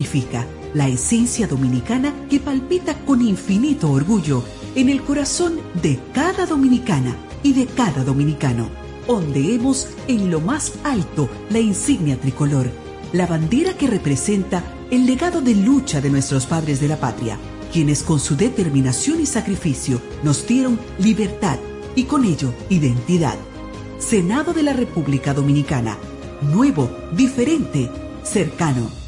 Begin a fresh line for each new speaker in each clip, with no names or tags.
Significa la esencia dominicana que palpita con infinito orgullo en el corazón de cada dominicana y de cada dominicano. Ondeemos en lo más alto la insignia tricolor, la bandera que representa el legado de lucha de nuestros padres de la patria, quienes con su determinación y sacrificio nos dieron libertad y con ello identidad. Senado de la República Dominicana, nuevo, diferente, cercano.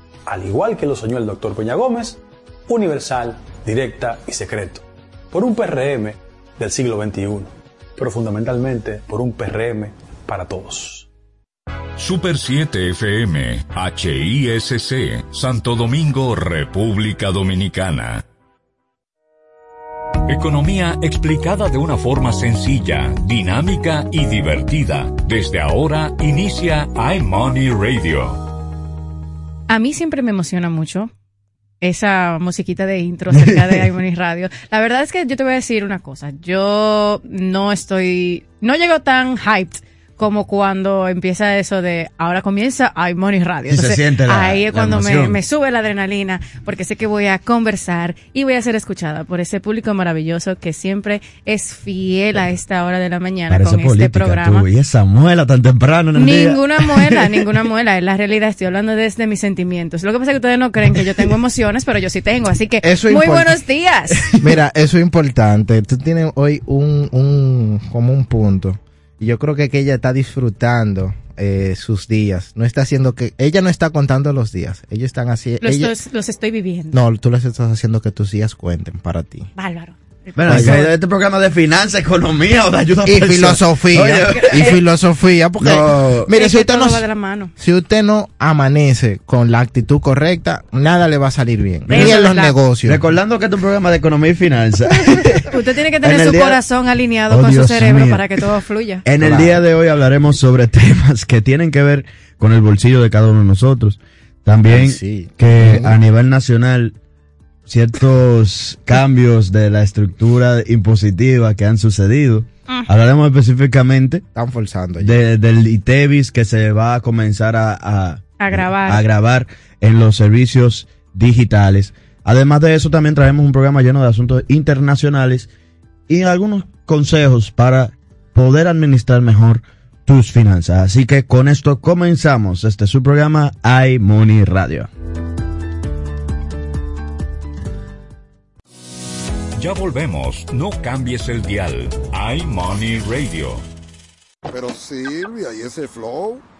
al igual que lo soñó el doctor Peña Gómez, universal, directa y secreto, por un PRM del siglo XXI, pero fundamentalmente por un PRM para todos.
Super 7 FM, HISC, Santo Domingo, República Dominicana. Economía explicada de una forma sencilla, dinámica y divertida. Desde ahora inicia iMoney Radio
a mí siempre me emociona mucho esa musiquita de intro cerca de Harmony Radio. La verdad es que yo te voy a decir una cosa. Yo no estoy, no llego tan hyped como cuando empieza eso de ahora comienza iMoney Radio. ahí es cuando me, sube la adrenalina porque sé que voy a conversar y voy a ser escuchada por ese público maravilloso que siempre es fiel a esta hora de la mañana con este programa.
y esa muela tan temprano en
el Ninguna muela, ninguna muela. Es la realidad. Estoy hablando desde mis sentimientos. Lo que pasa es que ustedes no creen que yo tengo emociones, pero yo sí tengo. Así que muy buenos días.
Mira, eso es importante. Tú tienes hoy un, un como un punto y yo creo que, que ella está disfrutando eh, sus días. No está haciendo que. Ella no está contando los días. Ellos están así.
Los, los estoy viviendo.
No, tú les estás haciendo que tus días cuenten para ti.
Bárbaro.
Bueno, este programa de finanzas, economía o de ayuda Y filosofía. y filosofía. Porque, mire, si usted, no, si usted no amanece con la actitud correcta, nada le va a salir bien. Ni en los negocios. Recordando que este es un programa de economía y finanzas.
usted tiene que tener su corazón alineado oh, con su cerebro para que todo fluya.
En el día de hoy hablaremos sobre temas que tienen que ver con el bolsillo de cada uno de nosotros. También que a nivel nacional ciertos cambios de la estructura impositiva que han sucedido. Ah. Hablaremos específicamente
Están forzando
del ITEVIS que se va a comenzar a,
grabar.
a grabar en los servicios digitales. Además de eso, también traemos un programa lleno de asuntos internacionales y algunos consejos para poder administrar mejor tus finanzas. Así que con esto comenzamos. Este es su programa iMoney Radio.
Ya volvemos. No cambies el dial. iMoney Radio.
Pero Silvia, ¿y ese flow?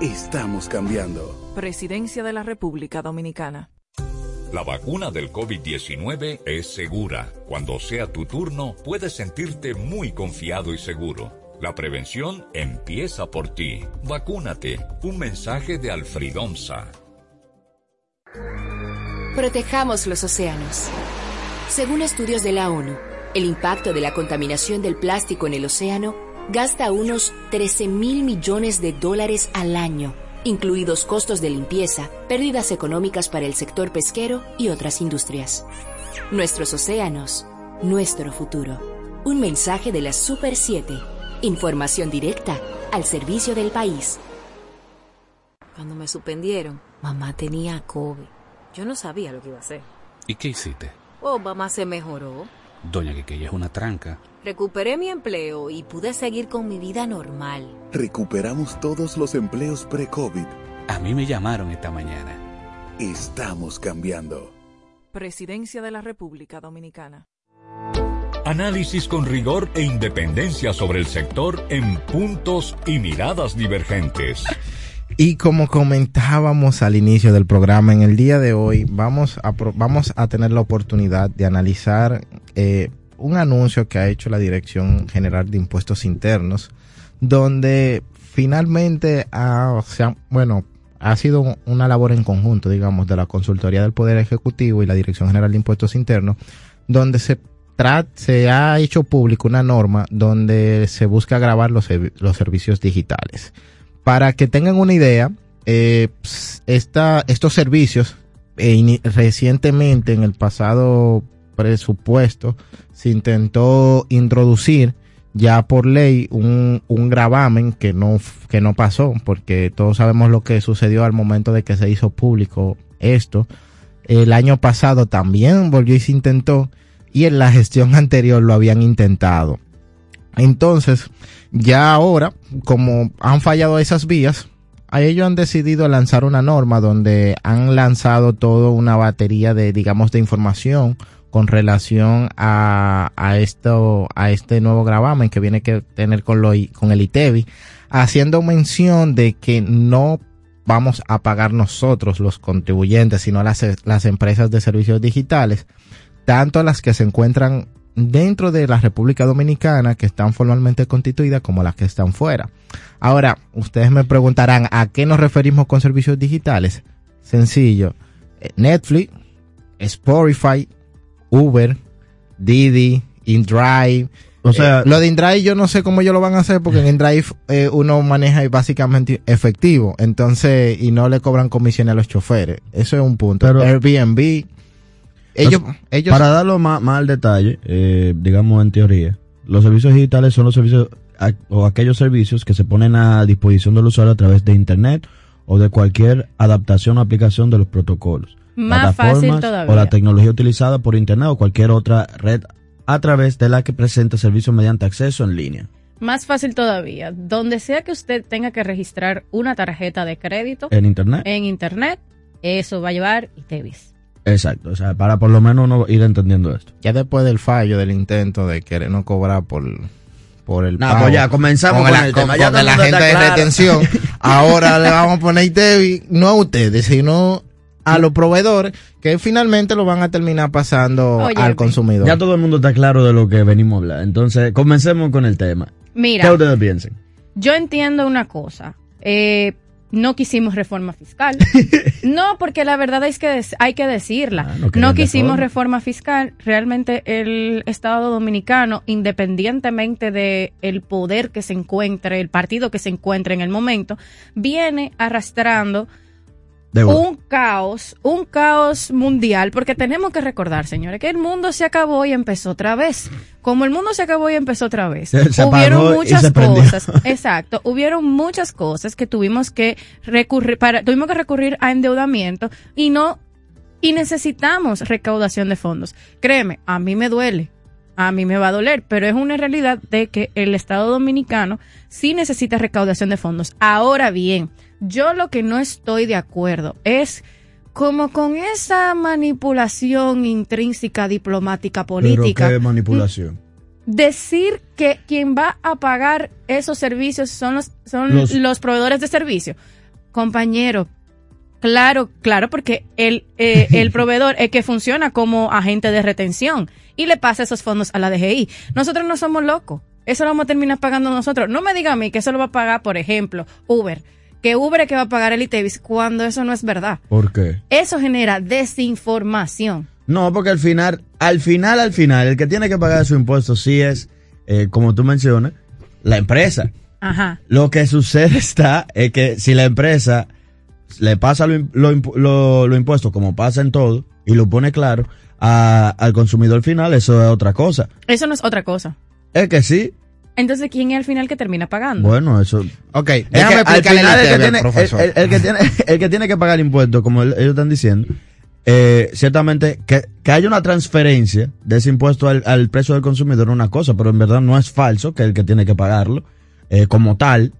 Estamos cambiando.
Presidencia de la República Dominicana.
La vacuna del COVID-19 es segura. Cuando sea tu turno, puedes sentirte muy confiado y seguro. La prevención empieza por ti. Vacúnate. Un mensaje de Alfredomsa.
Protejamos los océanos. Según estudios de la ONU, el impacto de la contaminación del plástico en el océano gasta unos 13 mil millones de dólares al año incluidos costos de limpieza, pérdidas económicas para el sector pesquero y otras industrias. Nuestros océanos, nuestro futuro. Un mensaje de la Super 7. Información directa al servicio del país.
Cuando me suspendieron, mamá tenía COVID. Yo no sabía lo que iba a hacer.
¿Y qué hiciste?
Oh, mamá se mejoró.
Doña que es una tranca.
Recuperé mi empleo y pude seguir con mi vida normal.
Recuperamos todos los empleos pre-COVID.
A mí me llamaron esta mañana.
Estamos cambiando.
Presidencia de la República Dominicana.
Análisis con rigor e independencia sobre el sector en puntos y miradas divergentes.
Y como comentábamos al inicio del programa, en el día de hoy vamos a, vamos a tener la oportunidad de analizar eh, un anuncio que ha hecho la Dirección General de Impuestos Internos, donde finalmente ha, bueno, ha sido una labor en conjunto, digamos, de la Consultoría del Poder Ejecutivo y la Dirección General de Impuestos Internos, donde se se ha hecho público una norma donde se busca grabar los, los servicios digitales. Para que tengan una idea, eh, esta, estos servicios eh, recientemente en el pasado presupuesto se intentó introducir ya por ley un, un gravamen que no, que no pasó, porque todos sabemos lo que sucedió al momento de que se hizo público esto. El año pasado también volvió y se intentó, y en la gestión anterior lo habían intentado. Entonces, ya ahora, como han fallado esas vías, a ellos han decidido lanzar una norma donde han lanzado toda una batería de, digamos, de información con relación a, esto, a este nuevo gravamen que viene que tener con lo, con el ITEVI, haciendo mención de que no vamos a pagar nosotros los contribuyentes, sino las, las empresas de servicios digitales, tanto las que se encuentran dentro de la República Dominicana que están formalmente constituidas como las que están fuera. Ahora, ustedes me preguntarán a qué nos referimos con servicios digitales. Sencillo. Eh, Netflix, Spotify, Uber, Didi, InDrive. O sea, eh, lo de InDrive yo no sé cómo ellos lo van a hacer porque en InDrive eh, uno maneja básicamente efectivo, entonces y no le cobran comisiones a los choferes. Eso es un punto. Airbnb.
Ellos, ellos para darlo más, más al detalle, eh, digamos en teoría, los servicios digitales son los servicios o aquellos servicios que se ponen a disposición del usuario a través de internet o de cualquier adaptación o aplicación de los protocolos
más fácil todavía.
o la tecnología utilizada por Internet o cualquier otra red a través de la que presenta servicios mediante acceso en línea.
Más fácil todavía, donde sea que usted tenga que registrar una tarjeta de crédito
en Internet,
en Internet eso va a llevar ITEVIS.
Exacto, o sea, para por lo menos uno ir entendiendo esto.
Ya después del fallo, del intento de querer no cobrar por, por el
no, pues ya comenzamos con, el tema. Ya
de la gente de retención. ahora le vamos a poner ITEVIS, no a ustedes, sino a los proveedores que finalmente lo van a terminar pasando al consumidor.
Ya todo el mundo está claro de lo que venimos a hablar. Entonces, comencemos con el tema.
Mira,
¿qué ustedes piensan?
Yo entiendo una cosa. Eh, no quisimos reforma fiscal. no, porque la verdad es que hay que decirla. Ah, no, quisimos reforma. fiscal. Realmente el Estado dominicano, independientemente de el poder que se encuentre, el partido que se encuentre en el momento, viene arrastrando un caos, un caos mundial, porque tenemos que recordar, señores, que el mundo se acabó y empezó otra vez. Como el mundo se acabó y empezó otra vez, hubieron muchas cosas, exacto, hubieron muchas cosas que tuvimos que recurrir, para, tuvimos que recurrir a endeudamiento y no, y necesitamos recaudación de fondos. Créeme, a mí me duele, a mí me va a doler, pero es una realidad de que el Estado Dominicano sí necesita recaudación de fondos. Ahora bien, yo lo que no estoy de acuerdo es como con esa manipulación intrínseca diplomática política.
¿Pero qué manipulación?
Decir que quien va a pagar esos servicios son los, son los, proveedores de servicio. Compañero, Claro, claro, porque el, eh, el proveedor es que funciona como agente de retención y le pasa esos fondos a la DGI. Nosotros no somos locos. Eso lo vamos a terminar pagando nosotros. No me diga a mí que eso lo va a pagar, por ejemplo, Uber que Uber es que va a pagar el ITEVIS cuando eso no es verdad.
¿Por qué?
Eso genera desinformación.
No, porque al final, al final, al final, el que tiene que pagar su impuesto sí es, eh, como tú mencionas, la empresa.
Ajá.
Lo que sucede está es que si la empresa le pasa lo, lo, lo, impuesto como pasa en todo y lo pone claro al consumidor final, eso es otra cosa.
Eso no es otra cosa.
Es que sí,
entonces, ¿quién es al final que termina pagando?
Bueno, eso.
Ok, déjame explicarle
el, que tiene, el, que tiene, el que tiene que pagar impuestos, como ellos están diciendo, eh, ciertamente que, que haya una transferencia de ese impuesto al, precio del consumidor es una cosa, pero en verdad no es falso que el que tiene que pagarlo eh, como tal.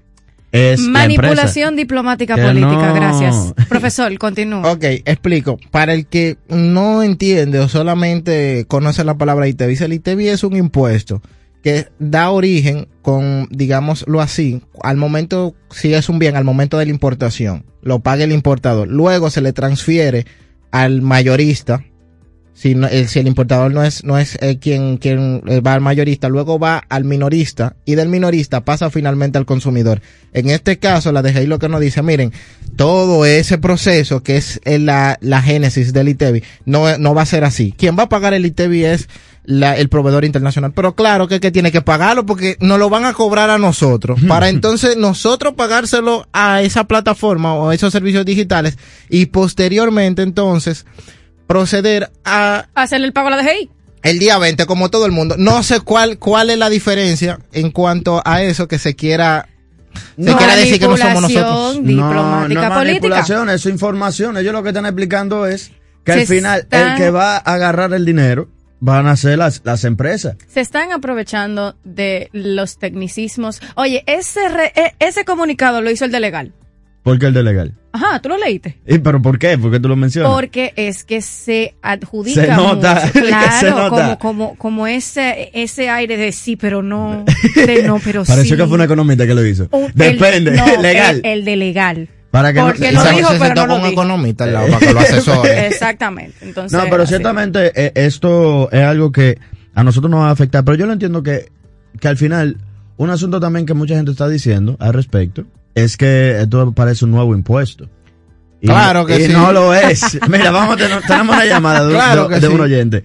es la
Manipulación diplomática
Que
política,
no.
gracias. Profesor, continúa.
Ok, explico. Para el que no entiende o solamente conoce la palabra ITEVI, el ITEVI es un impuesto que da origen con, digámoslo así, al momento, si es un bien, al momento de la importación, lo paga el importador. Luego se le transfiere al mayorista, si, no- el, si el importador no es, no es eh, quien, quien eh, va al mayorista, luego va al minorista y del minorista pasa finalmente al consumidor. En este caso, la DGI lo que nos dice, miren, todo ese proceso que es eh, la, la génesis del ITEVI no, no va a ser así. Quien va a pagar el ITEVI es la- el proveedor internacional. Pero claro que, que tiene que pagarlo porque nos lo van a cobrar a nosotros. Para entonces nosotros pagárselo a esa plataforma o a esos servicios digitales y posteriormente entonces proceder a
Hacerle el pago a la DGI.
el día 20 como todo el mundo. No sé cuál cuál es la diferencia en cuanto a eso que se quiera se quiera decir que no somos nosotros.
Diplomática
no, no manipulación, eso es información. Ellos lo que están explicando es que
Se
al final
están-
el que va a agarrar el dinero van a ser las, las empresas.
Se están aprovechando de los tecnicismos. Oye, ese, re- e- ese comunicado lo hizo el de legal.
Porque el de legal.
Ajá, tú lo leíste.
¿Y pero por qué? ¿Por qué tú lo mencionas?
Porque es que se adjudica
Se nota,
mucho.
se nota.
como como como ese ese aire de sí, pero no, de no, pero
Pareció
sí.
que fue un economista que lo hizo.
Un- el-
Depende,
no,
legal.
El, el de legal.
Para que no- Esa-
dijo,
se
pero
sentó
no
con un economista al lado para que lo asesore.
Exactamente. Entonces,
No, pero
así.
ciertamente eh, esto es algo que a nosotros nos va a afectar. Pero yo lo entiendo que, que al final, un asunto también que mucha gente está diciendo al respecto, es que esto parece un nuevo impuesto. Y
Claro
no-
que
y
sí.
no lo es. Mira, vamos a tener, tenemos una llamada de,
Claro
de-
que
de
sí.
un oyente.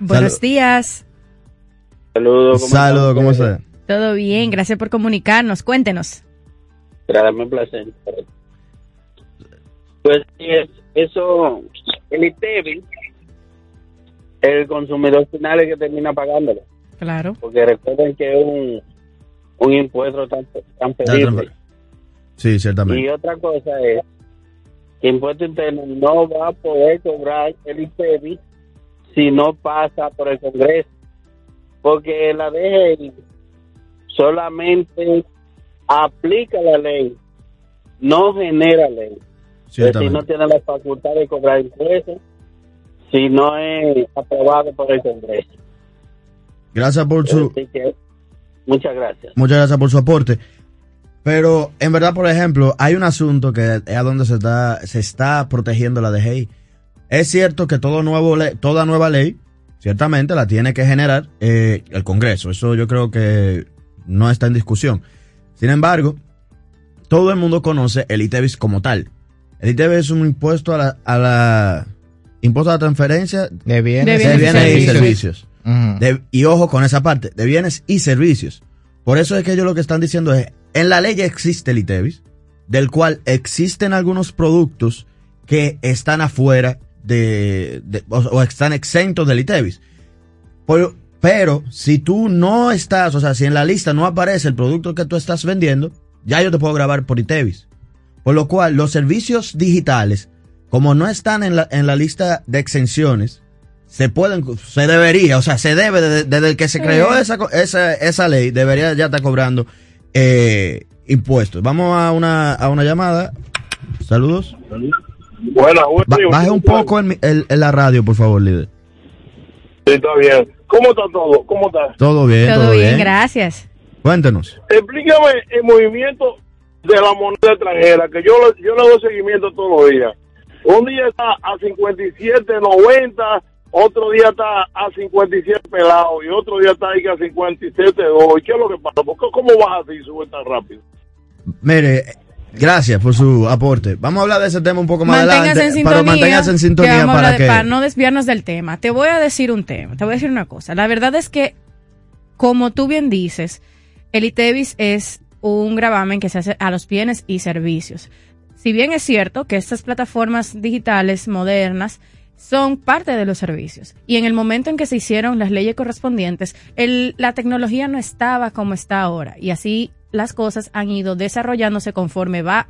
Buenos días.
Saludos. ¿cómo
Saludos, ¿cómo está?
Todo bien, gracias por comunicarnos. Cuéntenos.
Gracias, un placer. Pues sí, es- eso, el ITEVI, el consumidor final es el que termina pagándolo.
Claro.
Porque recuerden que es un, un impuesto tan, transferible.
Sí, ciertamente.
Y otra cosa es que Impuesto Interno no va a poder cobrar el ITEVI si no pasa por el Congreso. Porque la DGI solamente aplica la ley, no genera ley.
Ciertamente.
no tiene la facultad de cobrar impuestos si no es aprobado por el Congreso.
Gracias por su,
que, muchas gracias.
Muchas gracias por su aporte. Pero en verdad, por ejemplo, hay un asunto que es a donde se está, se está protegiendo la DGI. Es cierto que todo nuevo toda nueva ley, ciertamente la tiene que generar eh, el Congreso. Eso yo creo que no está en discusión. Sin embargo, todo el mundo conoce el ITEVIS como tal. El ITEVIS es un impuesto a la, a la impuesto a la transferencia
De bienes,
De
de
bienes y servicios.
De- y ojo con esa parte, de bienes y servicios. Por eso es que ellos lo que están diciendo es, en la ley ya existe el ITEVIS, del cual existen algunos productos que están afuera de, de- o, o están exentos del ITEVIS. Por- pero si tú no estás, o sea, si en la lista no aparece el producto que tú estás vendiendo, ya yo te puedo grabar por ITEVIS. Por lo cual, los servicios digitales, como no están en la, en la lista de exenciones, se pueden, se debería, o sea, se debe, desde, desde el que se creó esa, co- esa, esa ley, debería ya estar cobrando eh, impuestos. Vamos a una, a una llamada. Saludos.
Buena,
Ba- baje un poco en, el- en la radio, por favor, líder.
Sí, está bien. ¿Cómo está todo? ¿Cómo está?
Todo bien, todo,
Todo bien,
bien.
gracias.
Cuéntenos.
Explícame el movimiento de la moneda extranjera, que yo, le- yo le doy seguimiento todos los días. Un día está a 57.90, otro día está a 57 pelado y otro día está ahí a 57.2. ¿Y qué es lo que pasa? ¿Por qué, ¿Cómo baja así y sube tan rápido?
Mire, gracias por su aporte. Vamos a hablar de ese tema un poco más
Manténgase
adelante.
en
pero manténgase en sintonía para
hablar de-
que...
para no desviarnos del tema. Te voy a decir un tema, te voy a decir una cosa. La verdad es que, como tú bien dices, el ITEVIS es un gravamen que se hace a los bienes y servicios. Si bien es cierto que estas plataformas digitales modernas son parte de los servicios. Y en el momento en que se hicieron las leyes correspondientes, la tecnología no estaba como está ahora. Y así las cosas han ido desarrollándose conforme va,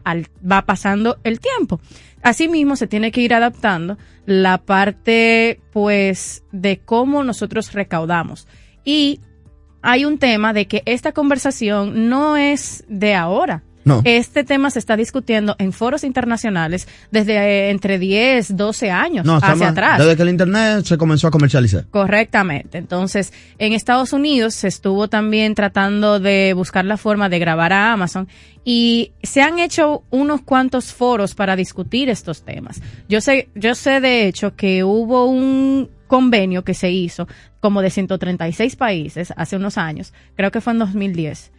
va pasando el tiempo. Asimismo, se tiene que ir adaptando la parte, pues, de cómo nosotros recaudamos. Y hay un tema de que esta conversación no es de ahora.
No.
Este tema se está discutiendo en foros internacionales desde eh, entre 10, 12 años
No,
hacia
estamos-
atrás.
Desde que el internet se comenzó a comercializar.
Correctamente. Entonces, en Estados Unidos se estuvo también tratando de buscar la forma de grabar a Amazon y se han hecho unos cuantos foros para discutir estos temas. Yo sé, yo sé de hecho que hubo un convenio que se hizo como de 136 países hace unos años, creo que fue en 2010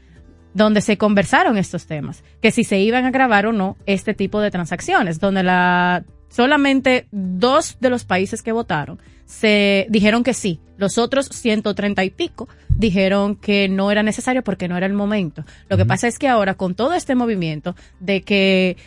donde se conversaron estos temas, que si se iban a grabar o no este tipo de transacciones, donde la solamente dos de los países que votaron se dijeron que sí, los otros 130 y pico dijeron que no era necesario porque no era el momento. Lo que pasa es que ahora con todo este movimiento de que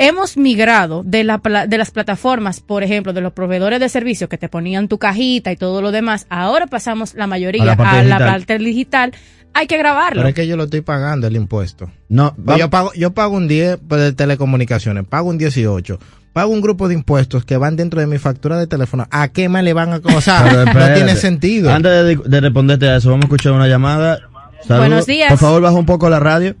hemos migrado de, la, pla- de las plataformas, por ejemplo, de los proveedores de servicios que te ponían tu cajita y todo lo demás, ahora pasamos la mayoría
A la
a
parte
la,
digital.
parte digital, hay que grabarlo.
Pero es que yo lo estoy pagando el impuesto.
No,
Pues yo pago, yo pago un 10 por de telecomunicaciones, pago un 18, pago un grupo de impuestos que van dentro de mi factura de teléfono. ¿A qué más le van a o sea,
Pero
no tiene sentido.
Antes de, de responderte a eso, vamos a escuchar una llamada. Saludos.
Buenos días.
Por favor, baja un poco la radio.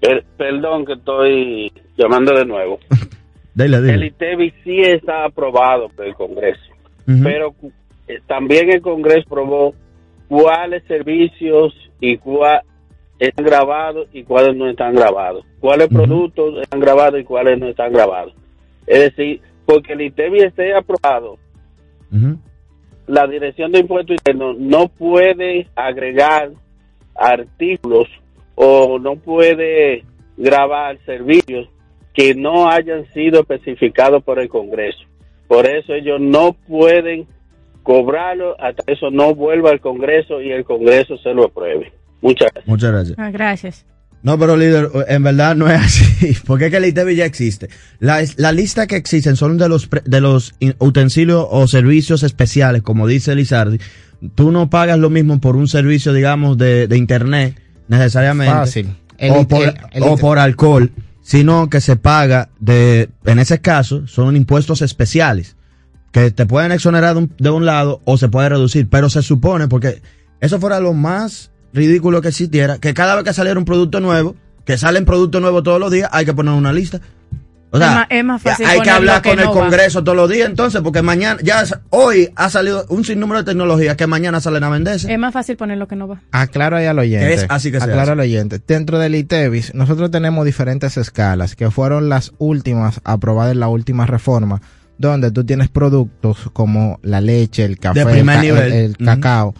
Per- perdón que estoy llamando de nuevo. El. ITEVI sí está aprobado por el Congreso, pero eh, también el Congreso aprobó cuáles servicios y cuáles están grabados y cuáles no están grabados, cuáles productos están grabados y cuáles no están grabados. Es decir, porque el ITEVI esté aprobado, la Dirección de Impuestos Internos no puede agregar artículos o no puede grabar servicios que no hayan sido especificados por el Congreso. Por eso ellos no pueden cobrarlo hasta que eso no vuelva al Congreso y el Congreso se lo apruebe. Muchas gracias.
Muchas gracias.
Ah, gracias.
No, pero líder, en verdad no es así, porque es que el ITV ya existe. La, la lista que existen son de los pre- de los utensilios o servicios especiales, como dice Lizardi. Tú no pagas lo mismo por un servicio, digamos, de, de internet, necesariamente.
Fácil. El
o,
it-
por,
el- el
o
it-
por alcohol, sino que se paga de, en ese caso, son impuestos especiales, que te pueden exonerar de un, de un lado o se puede reducir, pero se supone, porque eso fuera lo más ridículo que existiera, que cada vez que saliera un producto nuevo, que salen productos nuevos todos los días, hay que poner una lista. O sea,
es, más, es más fácil
hay que hablar
que
con el
va.
Congreso todos los días, entonces, porque mañana, ya hoy ha salido un sinnúmero de tecnologías que mañana salen a venderse.
Es más fácil poner lo que no va.
Aclaro ahí al oyente.
Es así que se
Aclaro
hace.
al oyente. Dentro del ITEVIS, nosotros tenemos diferentes escalas, que fueron las últimas aprobadas en la última reforma, donde tú tienes productos como la leche, el café,
De
el,
primer
ca-
nivel.
el- el
Ujú.
cacao,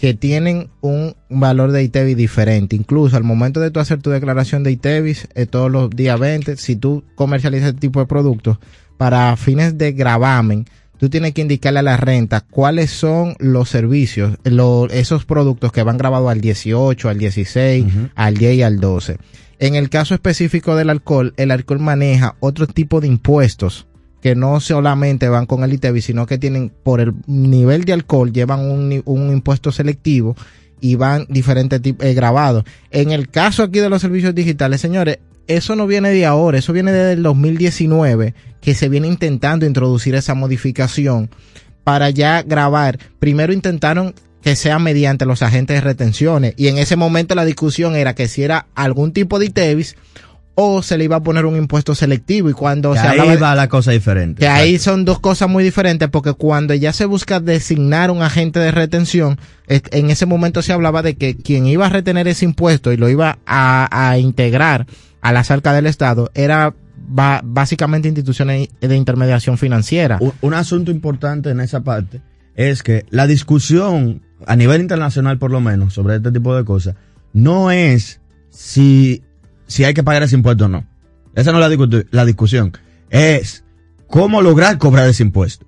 que tienen un valor de ITEVIS diferente. Incluso al momento de tú hacer tu declaración de ITEVIS, eh, todos los días 20, si tú comercializas este tipo de productos, para fines de gravamen, tú tienes que indicarle a la renta cuáles son los servicios, lo- esos productos que van grabados al 18, al 16, al 10 y al 12. En el caso específico del alcohol, el alcohol maneja otro tipo de impuestos que no solamente van con el ITEVI, sino que tienen por el nivel de alcohol, llevan un, un impuesto selectivo y van diferentes tipos eh, grabados. En el caso aquí de los servicios digitales, señores, eso no viene de ahora, eso viene desde el 2019 que se viene intentando introducir esa modificación para ya grabar. Primero intentaron que sea mediante los agentes de retenciones y en ese momento la discusión era que si era algún tipo de ITEVIS o se le iba a poner un impuesto selectivo y cuando
Que
se
ahí
hablaba de-
va la cosa diferente.
que ahí son dos cosas muy diferentes porque cuando ya se busca designar un agente de retención, en ese momento se hablaba de que quien iba a retener ese impuesto y lo iba a, a integrar a la cerca del Estado era básicamente instituciones de intermediación financiera.
Un, un asunto importante en esa parte es que la discusión a nivel internacional por lo menos sobre este tipo de cosas no es si, si hay que pagar ese impuesto o no. Esa no es la, la discusión. Es cómo lograr cobrar ese impuesto.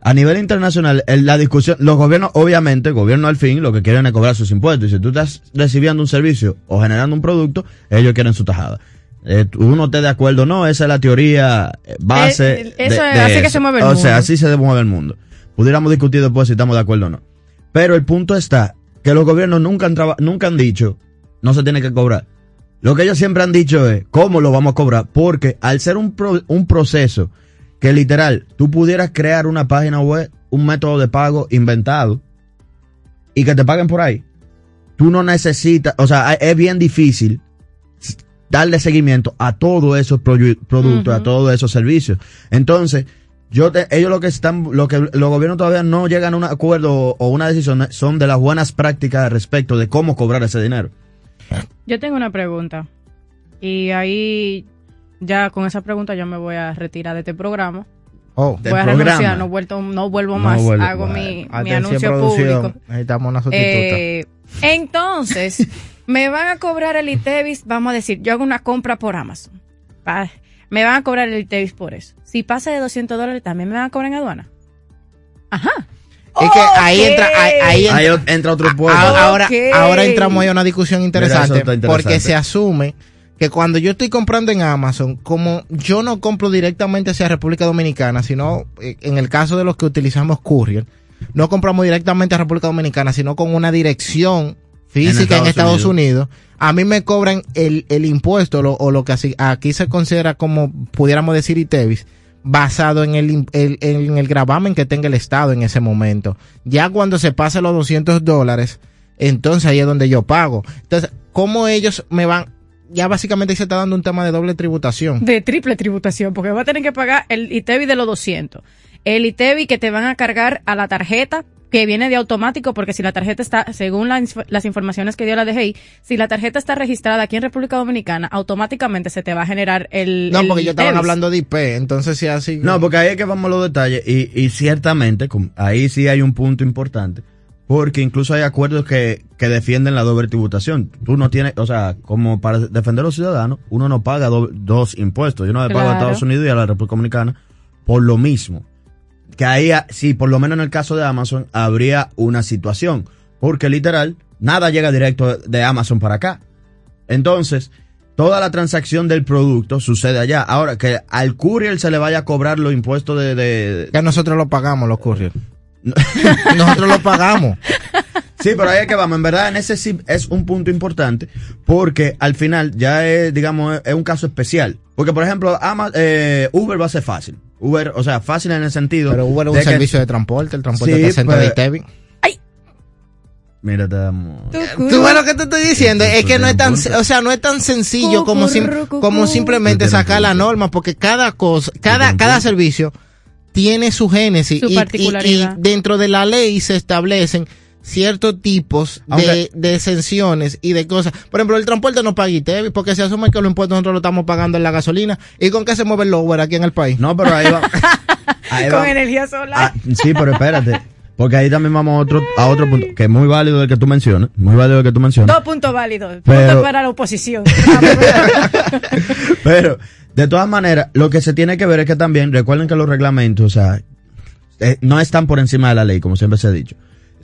A nivel internacional, en la discusión, los gobiernos, obviamente, el gobierno al fin, lo que quieren es cobrar sus impuestos. Y si tú estás recibiendo un servicio o generando un producto, ellos quieren su tajada. Eh, uno esté de acuerdo o no, esa es la teoría eh, base.
Eh, eso
de-
así que
eso.
se mueve el
O
mundo.
sea, así se mueve el mundo. Pudiéramos discutir después si estamos de acuerdo o no. Pero el punto está que los gobiernos nunca han, nunca han dicho, no se tiene que cobrar. Lo que ellos siempre han dicho es, ¿cómo lo vamos a cobrar? Porque al ser un, pro- un proceso que literal, tú pudieras crear una página web, un método de pago inventado y que te paguen por ahí. Tú no necesitas, o sea, es bien difícil darle seguimiento a todos esos productos, a todos esos servicios. Entonces, yo te- ellos lo que están, lo que los gobiernos todavía no llegan a un acuerdo o una decisión son de las buenas prácticas respecto de cómo cobrar ese dinero.
Yo tengo una pregunta. Y ahí, ya con esa pregunta, yo me voy a retirar de este programa.
Oh,
voy a renunciar, no, vuelto, no vuelvo
No
más. Hago mi, anuncio
producción,
público.
Necesitamos una sustituta.
Eh, entonces, me van a cobrar el ITEVIS, vamos a decir, yo hago una compra por Amazon. Pa- Me van a cobrar el ITEVIS por eso. Si pasa de 200 dólares, también me van a cobrar en aduana. Ajá.
Es que ahí entra, ahí, ahí entra,
Ahí entra otro pueblo.
Ahora, ahora entramos ahí a una discusión interesante, porque se asume que cuando yo estoy comprando en Amazon, como yo no compro directamente hacia República Dominicana, sino eh, en el caso de los que utilizamos Courier, no compramos directamente a República Dominicana, sino con una dirección física en
En
Estados, Unidos. A mí me cobran el, el impuesto lo- o lo que así- aquí se considera como pudiéramos decir ITEVIS, basado en el, en el gravamen que tenga el Estado en ese momento. Ya cuando se pase los 200 dólares, entonces ahí es donde yo pago. Entonces, ¿cómo ellos me van? Ya básicamente se está dando un tema de doble tributación.
De triple tributación, porque va a tener que pagar el ITEVI de los 200. El ITEVI que te van a cargar a la tarjeta, que viene de automático, porque si la tarjeta está, según la las informaciones que dio la DGI, si la tarjeta está registrada aquí en República Dominicana, automáticamente se te va a generar el.
No,
el
porque yo estaban hablando de IP, entonces si así.
No, porque ahí es que vamos a los detalles y, y ciertamente ahí sí hay un punto importante porque incluso hay acuerdos que, que defienden la doble tributación. Tú no tienes, o sea, como para defender a los ciudadanos, uno no paga do- dos impuestos. Yo no le pago a. Estados Unidos y a la República Dominicana por lo mismo. Que ahí, ah, sí, por lo menos en el caso de Amazon, habría una situación. Porque literal, nada llega directo de Amazon para acá. Entonces, toda la transacción del producto sucede allá. Ahora, que al courier se le vaya a cobrar los impuestos de... de-
Que nosotros lo pagamos, los courier. nosotros lo pagamos.
Sí, pero ahí es que vamos. En verdad, en ese sí es un punto importante porque al final ya es, digamos, es un caso especial. Porque, por ejemplo, Ama- eh, Uber va a ser fácil. Uber, o sea, fácil en el sentido...
Pero Uber es un
de que-
servicio de transporte, el transporte
Sí,
está centro de
pero-
ITEVI.
Mira, te damos...
Tú ves lo que te estoy diciendo, es que no es tan, o sea, no es tan sencillo como, sim- como simplemente sacar la norma, porque cada cosa, cada, cada servicio tiene su génesis
Su
y- y, y
particularidad.
dentro de la ley se establecen ciertos tipos de, de exenciones y de cosas. Por ejemplo, el transporte no paga ITEVI porque se asume que los impuestos nosotros lo estamos pagando en la gasolina. ¿Y con qué se mueve el Uber aquí en el país?
No, pero ahí va. ahí
Con
va.
energía solar.
Ah, sí, pero espérate. Porque ahí también vamos a otro, a otro punto, que es muy válido el que tú mencionas, muy válido el que tú mencionas.
Dos puntos válidos.
Pero-
Punto para la oposición.
Pero, de todas maneras, lo que se tiene que ver es que también, recuerden que los reglamentos, o sea, eh, no están por encima de la ley, como siempre se ha dicho.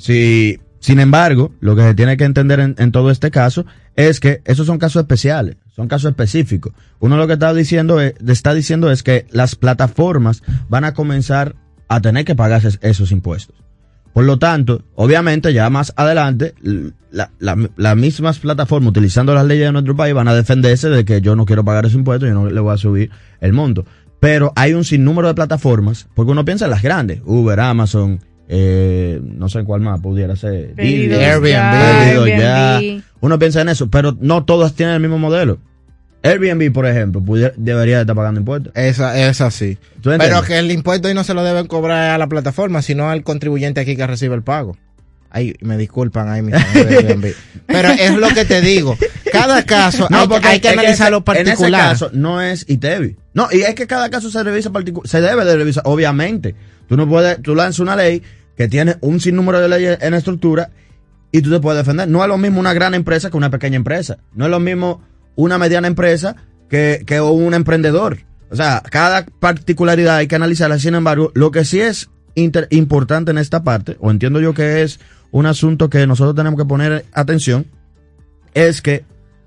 Si, sin embargo, lo que se tiene que entender en, todo este caso es que esos son casos especiales, son casos específicos. Uno lo que está diciendo es, está diciendo es que las plataformas van a comenzar a tener que pagar es- esos impuestos. Por lo tanto, obviamente ya más adelante, la- la- las mismas plataformas utilizando las leyes de nuestro país van a defenderse de que yo no quiero pagar ese impuesto, yo no le voy a subir el monto. Pero hay un sinnúmero de plataformas, porque uno piensa en las grandes, Uber, Amazon, eh, no sé cuál más pudiera ser, Didi,
ya.
Airbnb.
Uno piensa en eso, pero no todos tienen el mismo modelo. Airbnb, por ejemplo, pudiera- debería de estar pagando impuestos.
Esa, es así.
¿Tú entiendes?
Pero que el impuesto ahí no se lo deben cobrar a la plataforma, sino al contribuyente aquí que recibe el pago. Ay, me disculpan ahí, mis amigos de Airbnb. Pero es lo que te digo. Cada caso hay,
porque
hay que analizar lo particular.
En ese caso no es ITEVI. No, y es que cada caso se revisa particu- se debe de revisar, obviamente. Tú no puedes, tú lanzas una ley que tiene un sinnúmero de leyes en estructura y tú te puedes defender. No es lo mismo una gran empresa que una pequeña empresa. No es lo mismo una mediana empresa que, que un emprendedor. O sea, cada particularidad hay que analizarla. Sin embargo, lo que sí es inter- importante en esta parte, o entiendo yo que es un asunto que nosotros tenemos que poner atención, es que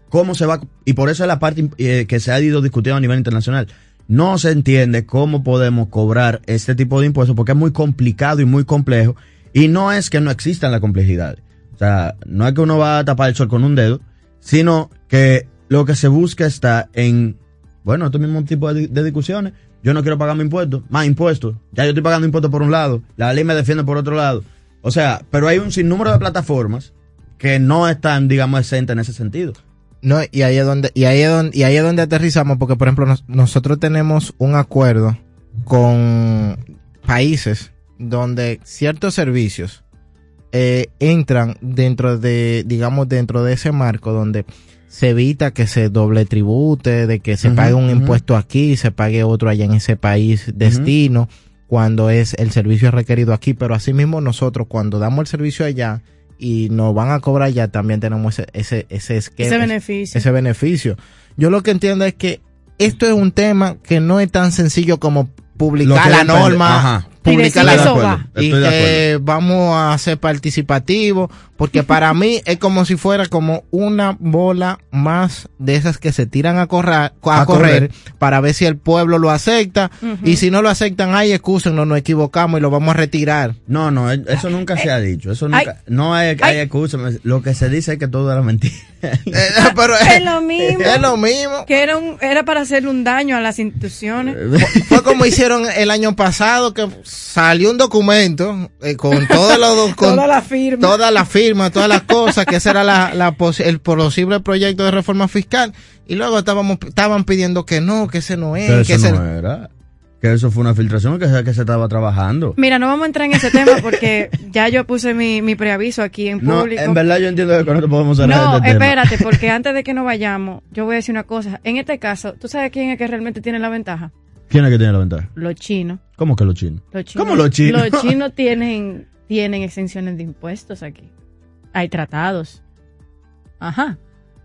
cómo se va, y por eso es la parte eh, que se ha ido discutiendo a nivel internacional. No se entiende cómo podemos cobrar este tipo de impuestos porque es muy complicado y muy complejo. Y no es que no existan las complejidades. O sea, no es que uno va a tapar el sol con un dedo, sino que lo que se busca está en, bueno, este mismo tipo de, discusiones. Yo no quiero pagar mi impuestos, más impuestos. Ya yo estoy pagando impuestos por un lado, la ley me defiende por otro lado. O sea, pero hay un sinnúmero de plataformas que no están, digamos, exentas en ese sentido.
No, y ahí es donde, y ahí es donde, y ahí es donde aterrizamos, porque por ejemplo, nos- nosotros tenemos un acuerdo con países donde ciertos servicios eh, entran dentro de, digamos, dentro de ese marco donde se evita que se doble tribute, de que se pague un impuesto aquí se pague otro allá en ese país destino, cuando es el servicio requerido aquí, pero asimismo nosotros cuando damos el servicio allá y nos van a cobrar allá, también tenemos ese, ese, ese esquema,
Ese beneficio.
ese beneficio. Yo lo que entiendo es que esto es un tema que no es tan sencillo como publicar la norma,
ajá.
Publicar la
va.
y que vamos a ser participativos, porque para mí es como si fuera como una bola más de esas que se tiran a, correr, a,
A
correr,
correr.
para ver si el pueblo lo acepta, y si no lo aceptan, ay, excúsenos, nos equivocamos y lo vamos a retirar.
No, no, e- eso nunca se ha dicho. Eso nunca,
ay,
no hay, hay
ay.
excusa. Lo que se dice es que todo era mentira.
Pero
Es lo mismo.
es lo mismo.
Que era, un, era para hacerle un daño a las instituciones.
Fue como hicieron el año pasado, que salió un documento eh, con todos los con
Toda la firma.
todas las firmas, todas las cosas, que ese era la, la pos- el posible proyecto de reforma fiscal. Y luego estábamos, estaban pidiendo que no, que ese no es,
Que
que
eso
ese
no era. Que eso fue una filtración que se, que se estaba trabajando.
Mira, no vamos a entrar en ese tema porque ya yo puse mi, mi preaviso aquí en
No,
público.
en verdad yo entiendo que con esto podemos cerrar
No,
este tema.
espérate, porque antes de que nos vayamos, yo voy a decir una cosa. En este caso, ¿tú sabes quién es que realmente tiene la ventaja?
¿Quién es que tiene la ventaja?
Los chinos.
¿Cómo que los chinos?
Los chinos
¿Cómo los chinos?
Los chinos tienen, tienen exenciones de impuestos aquí. Hay tratados. Ajá.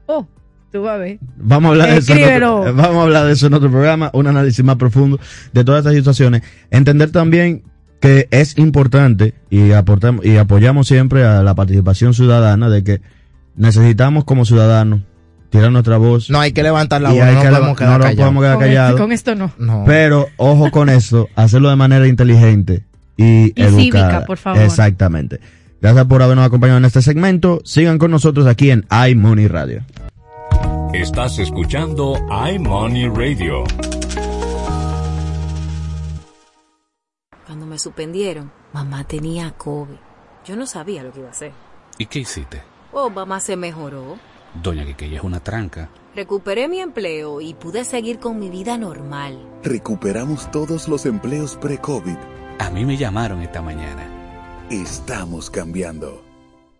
Oh, tú vas a ver.
Vamos a hablar de eso. otro- vamos a hablar de eso en otro programa, un análisis más profundo de todas estas situaciones. Entender también que es importante y aportamos y apoyamos siempre a la participación ciudadana de que necesitamos como ciudadanos tirar nuestra voz.
No hay que levantar la voz, no
que
podemos quedar
no nos podemos quedar
Con, este-
callados.
con esto no.
No.
Pero ojo con esto, hacerlo de manera inteligente y,
Y
educada.
cívica, por favor.
Exactamente. Gracias por habernos acompañado en este segmento. Sigan con nosotros aquí en iMoney Radio.
Estás escuchando iMoney Radio.
Cuando me suspendieron, mamá tenía COVID. Yo no sabía lo que iba a hacer.
¿Y qué hiciste?
Oh, mamá se mejoró.
Doña Quiqueya es una tranca.
Recuperé mi empleo y pude seguir con mi vida normal.
Recuperamos todos los empleos pre-COVID.
A mí me llamaron esta mañana.
Estamos cambiando.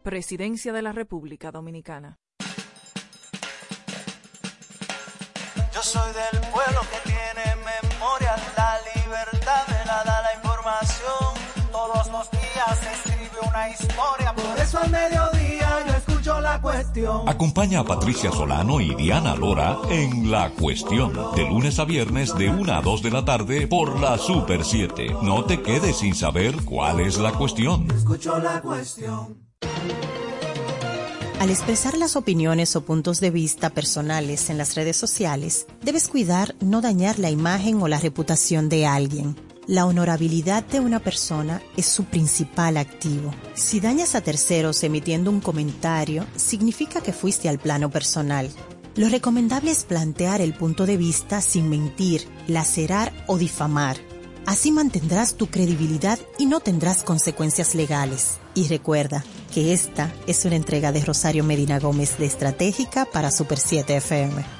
Presidencia de la República Dominicana.
Yo soy del pueblo que tiene memoria, la libertad me la da la información. Todos los días se escribe una historia, por eso al mediodía cuestión.
Acompaña a Patricia Solano y Diana Lora en La Cuestión, de lunes a viernes de 1 a 2 de la tarde por la Super 7. No te quedes sin saber cuál es la cuestión.
Escucho la cuestión.
Al expresar las opiniones o puntos de vista personales en las redes sociales, debes cuidar no dañar la imagen o la reputación de alguien. La honorabilidad de una persona es su principal activo. Si dañas a terceros emitiendo un comentario, significa que fuiste al plano personal. Lo recomendable es plantear el punto de vista sin mentir, lacerar o difamar. Así mantendrás tu credibilidad y no tendrás consecuencias legales. Y recuerda que esta es una entrega de Rosario Medina Gómez de Estratégica para Super 7 FM.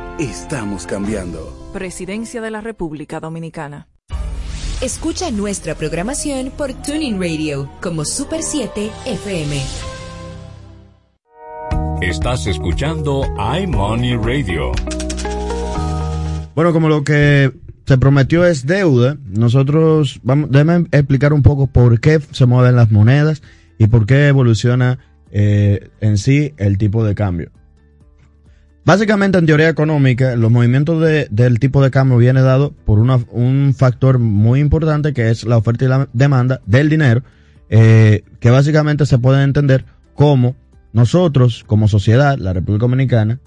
Estamos cambiando.
Presidencia de la República Dominicana.
Escucha nuestra programación por Tuning Radio como Super 7 FM.
Estás escuchando iMoney Radio.
Bueno, como lo que se prometió es deuda, nosotros vamos, déjame explicar un poco por qué se mueven las monedas y por qué evoluciona eh, en sí el tipo de cambio. Básicamente, en teoría económica, los movimientos de- del tipo de cambio viene dado por un factor muy importante que es la oferta y la demanda del dinero, eh, que básicamente se puede entender como nosotros, como sociedad, la República Dominicana,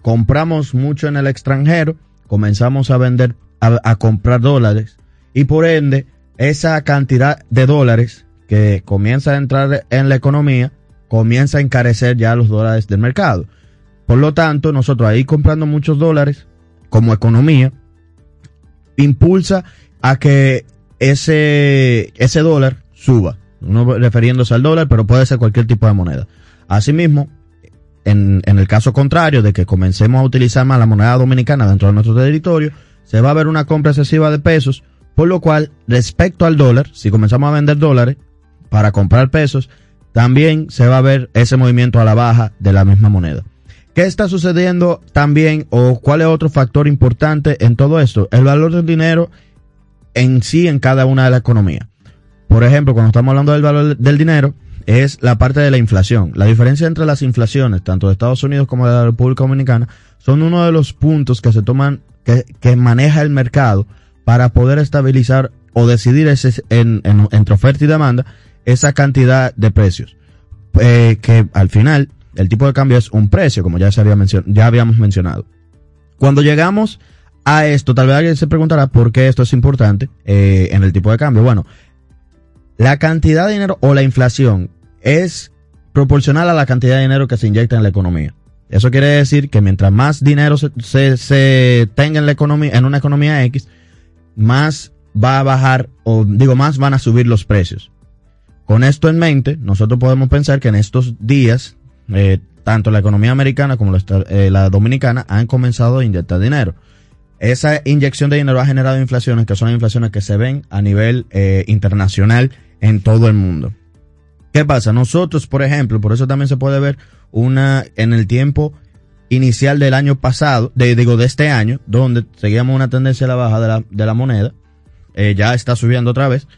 compramos mucho en el extranjero, comenzamos a vender, a comprar dólares y por ende esa cantidad de dólares que comienza a entrar en la economía comienza a encarecer ya los dólares del mercado. Por lo tanto, nosotros ahí comprando muchos dólares como economía impulsa a que ese, ese dólar suba. No refiriéndose al dólar, pero puede ser cualquier tipo de moneda. Asimismo, en, en el caso contrario de que comencemos a utilizar más la moneda dominicana dentro de nuestro territorio, se va a ver una compra excesiva de pesos, por lo cual, respecto al dólar, si comenzamos a vender dólares para comprar pesos, también se va a ver ese movimiento a la baja de la misma moneda. ¿Qué está sucediendo también o cuál es otro factor importante en todo esto? El valor del dinero en sí en cada una de las economías. Por ejemplo, cuando estamos hablando del valor del dinero, es la parte de la inflación. La diferencia entre las inflaciones, tanto de Estados Unidos como de la República Dominicana, son uno de los puntos que se toman, que, maneja el mercado para poder estabilizar o decidir ese, en, en, entre oferta y demanda esa cantidad de precios. Eh, que al final, el tipo de cambio es un precio, como ya, se había ya habíamos mencionado. Cuando llegamos a esto, tal vez alguien se preguntará por qué esto es importante eh, en el tipo de cambio. Bueno, la cantidad de dinero o la inflación es proporcional a la cantidad de dinero que se inyecta en la economía. Eso quiere decir que mientras más dinero se, se, se, tenga en la economía, en una economía X, más va a bajar, o digo, más van a subir los precios. Con esto en mente, nosotros podemos pensar que en estos días, eh, tanto la economía americana como la, eh, la, dominicana han comenzado a inyectar dinero. Esa inyección de dinero ha generado inflaciones que son inflaciones que se ven a nivel eh, internacional en todo el mundo. ¿Qué pasa? Nosotros, por ejemplo, por eso también se puede ver una en el tiempo inicial del año pasado, de, digo de este año, donde seguíamos una tendencia a la baja de la, moneda, ya está subiendo otra vez.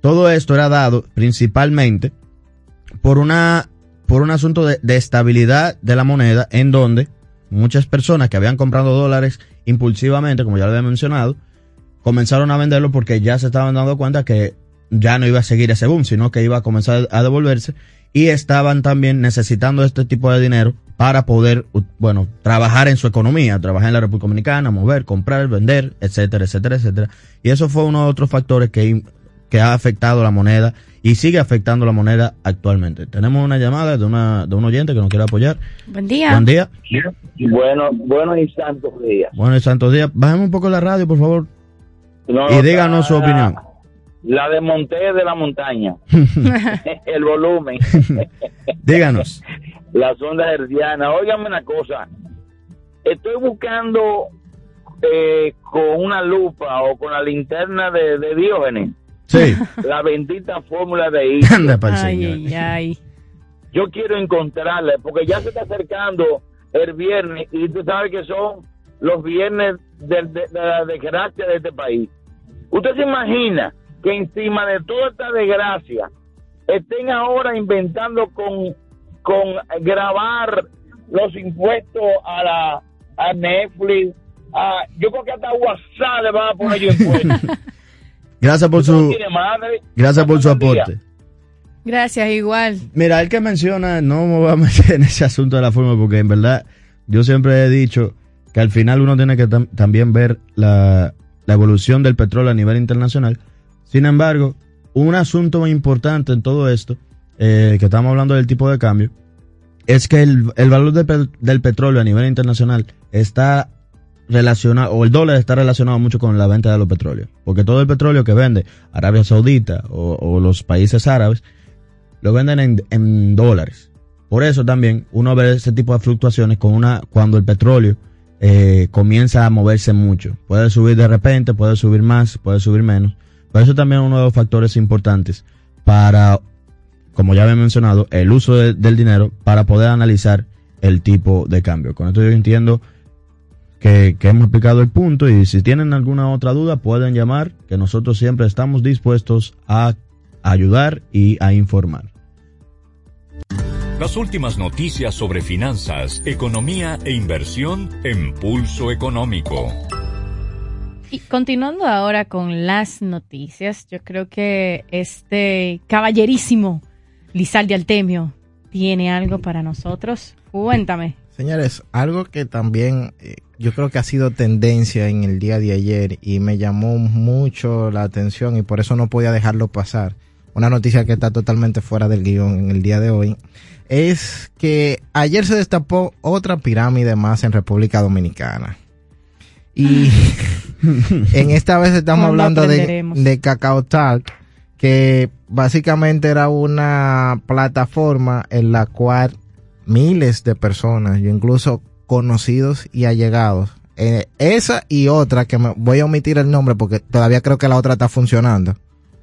Todo esto era dado principalmente por una por un asunto de, estabilidad de la moneda en donde muchas personas que habían comprado dólares impulsivamente, como ya lo había mencionado, comenzaron a venderlo porque ya se estaban dando cuenta que ya no iba a seguir ese boom, sino que iba a comenzar a devolverse y estaban también necesitando este tipo de dinero para poder, bueno, trabajar en su economía, trabajar en la República Dominicana, mover, comprar, vender, etcétera, etcétera, etcétera. Y eso fue uno de otros factores que, que ha afectado la moneda y sigue afectando la moneda actualmente. Tenemos una llamada de una de un oyente que nos quiere apoyar.
Buen día.
Buen día.
Bueno, buenos y santos días.
Buenos y santos días. Bajemos un poco la radio, por favor. No, y díganos su opinión.
La desmonté de la montaña. el volumen.
Díganos.
Las ondas hercianas. Óigame una cosa. Estoy buscando eh, con una lupa o con la linterna de, de Diógenes.
Sí.
La bendita fórmula de I.
Anda para
ay, ay, ay.
Yo quiero encontrarla porque ya se está acercando el viernes y tú sabes que son los viernes de, de, de la desgracia de este país. Usted se imagina que encima de toda esta desgracia estén ahora inventando con, con grabar los impuestos a la a Netflix. A, yo creo que hasta WhatsApp le van a poner yo impuestos.
gracias por su gracias por su aporte.
Gracias, igual.
Mira, el que menciona, no me voy a meter en ese asunto de la forma porque en verdad yo siempre he dicho que al final uno tiene que tam también ver la, la evolución del petróleo a nivel internacional sin embargo, un asunto muy importante en todo esto, eh, que estamos hablando del tipo de cambio, es que el, el valor de, del petróleo a nivel internacional está relacionado, o el dólar está relacionado mucho con la venta de los petróleos. Porque todo el petróleo que vende Arabia Saudita o, los países árabes, lo venden en, en, dólares. Por eso también uno ve ese tipo de fluctuaciones con una, cuando el petróleo eh, comienza a moverse mucho. Puede subir de repente, puede subir más, puede subir menos. Por eso también uno de los factores importantes para, como ya había mencionado, el uso de, del dinero para poder analizar el tipo de cambio. Con esto yo entiendo que, que, hemos explicado el punto y si tienen alguna otra duda pueden llamar, que nosotros siempre estamos dispuestos a ayudar y a informar.
Las últimas noticias sobre finanzas, economía e inversión en pulso económico.
Y continuando ahora con las noticias, yo creo que este caballerísimo Lizalde Altemio tiene algo para nosotros. Cuéntame.
Señores, algo que también eh, yo creo que ha sido tendencia en el día de ayer y me llamó mucho la atención y por eso no podía dejarlo pasar. Una noticia que está totalmente fuera del guion en el día de hoy es que ayer se destapó otra pirámide más en República Dominicana. Y en esta vez estamos
¿Cuándo
hablando de, de Cacao Talk, que básicamente era una plataforma en la cual miles de personas, yo incluso conocidos y allegados, eh, esa y otra que me voy a omitir el nombre porque todavía creo que la otra está funcionando.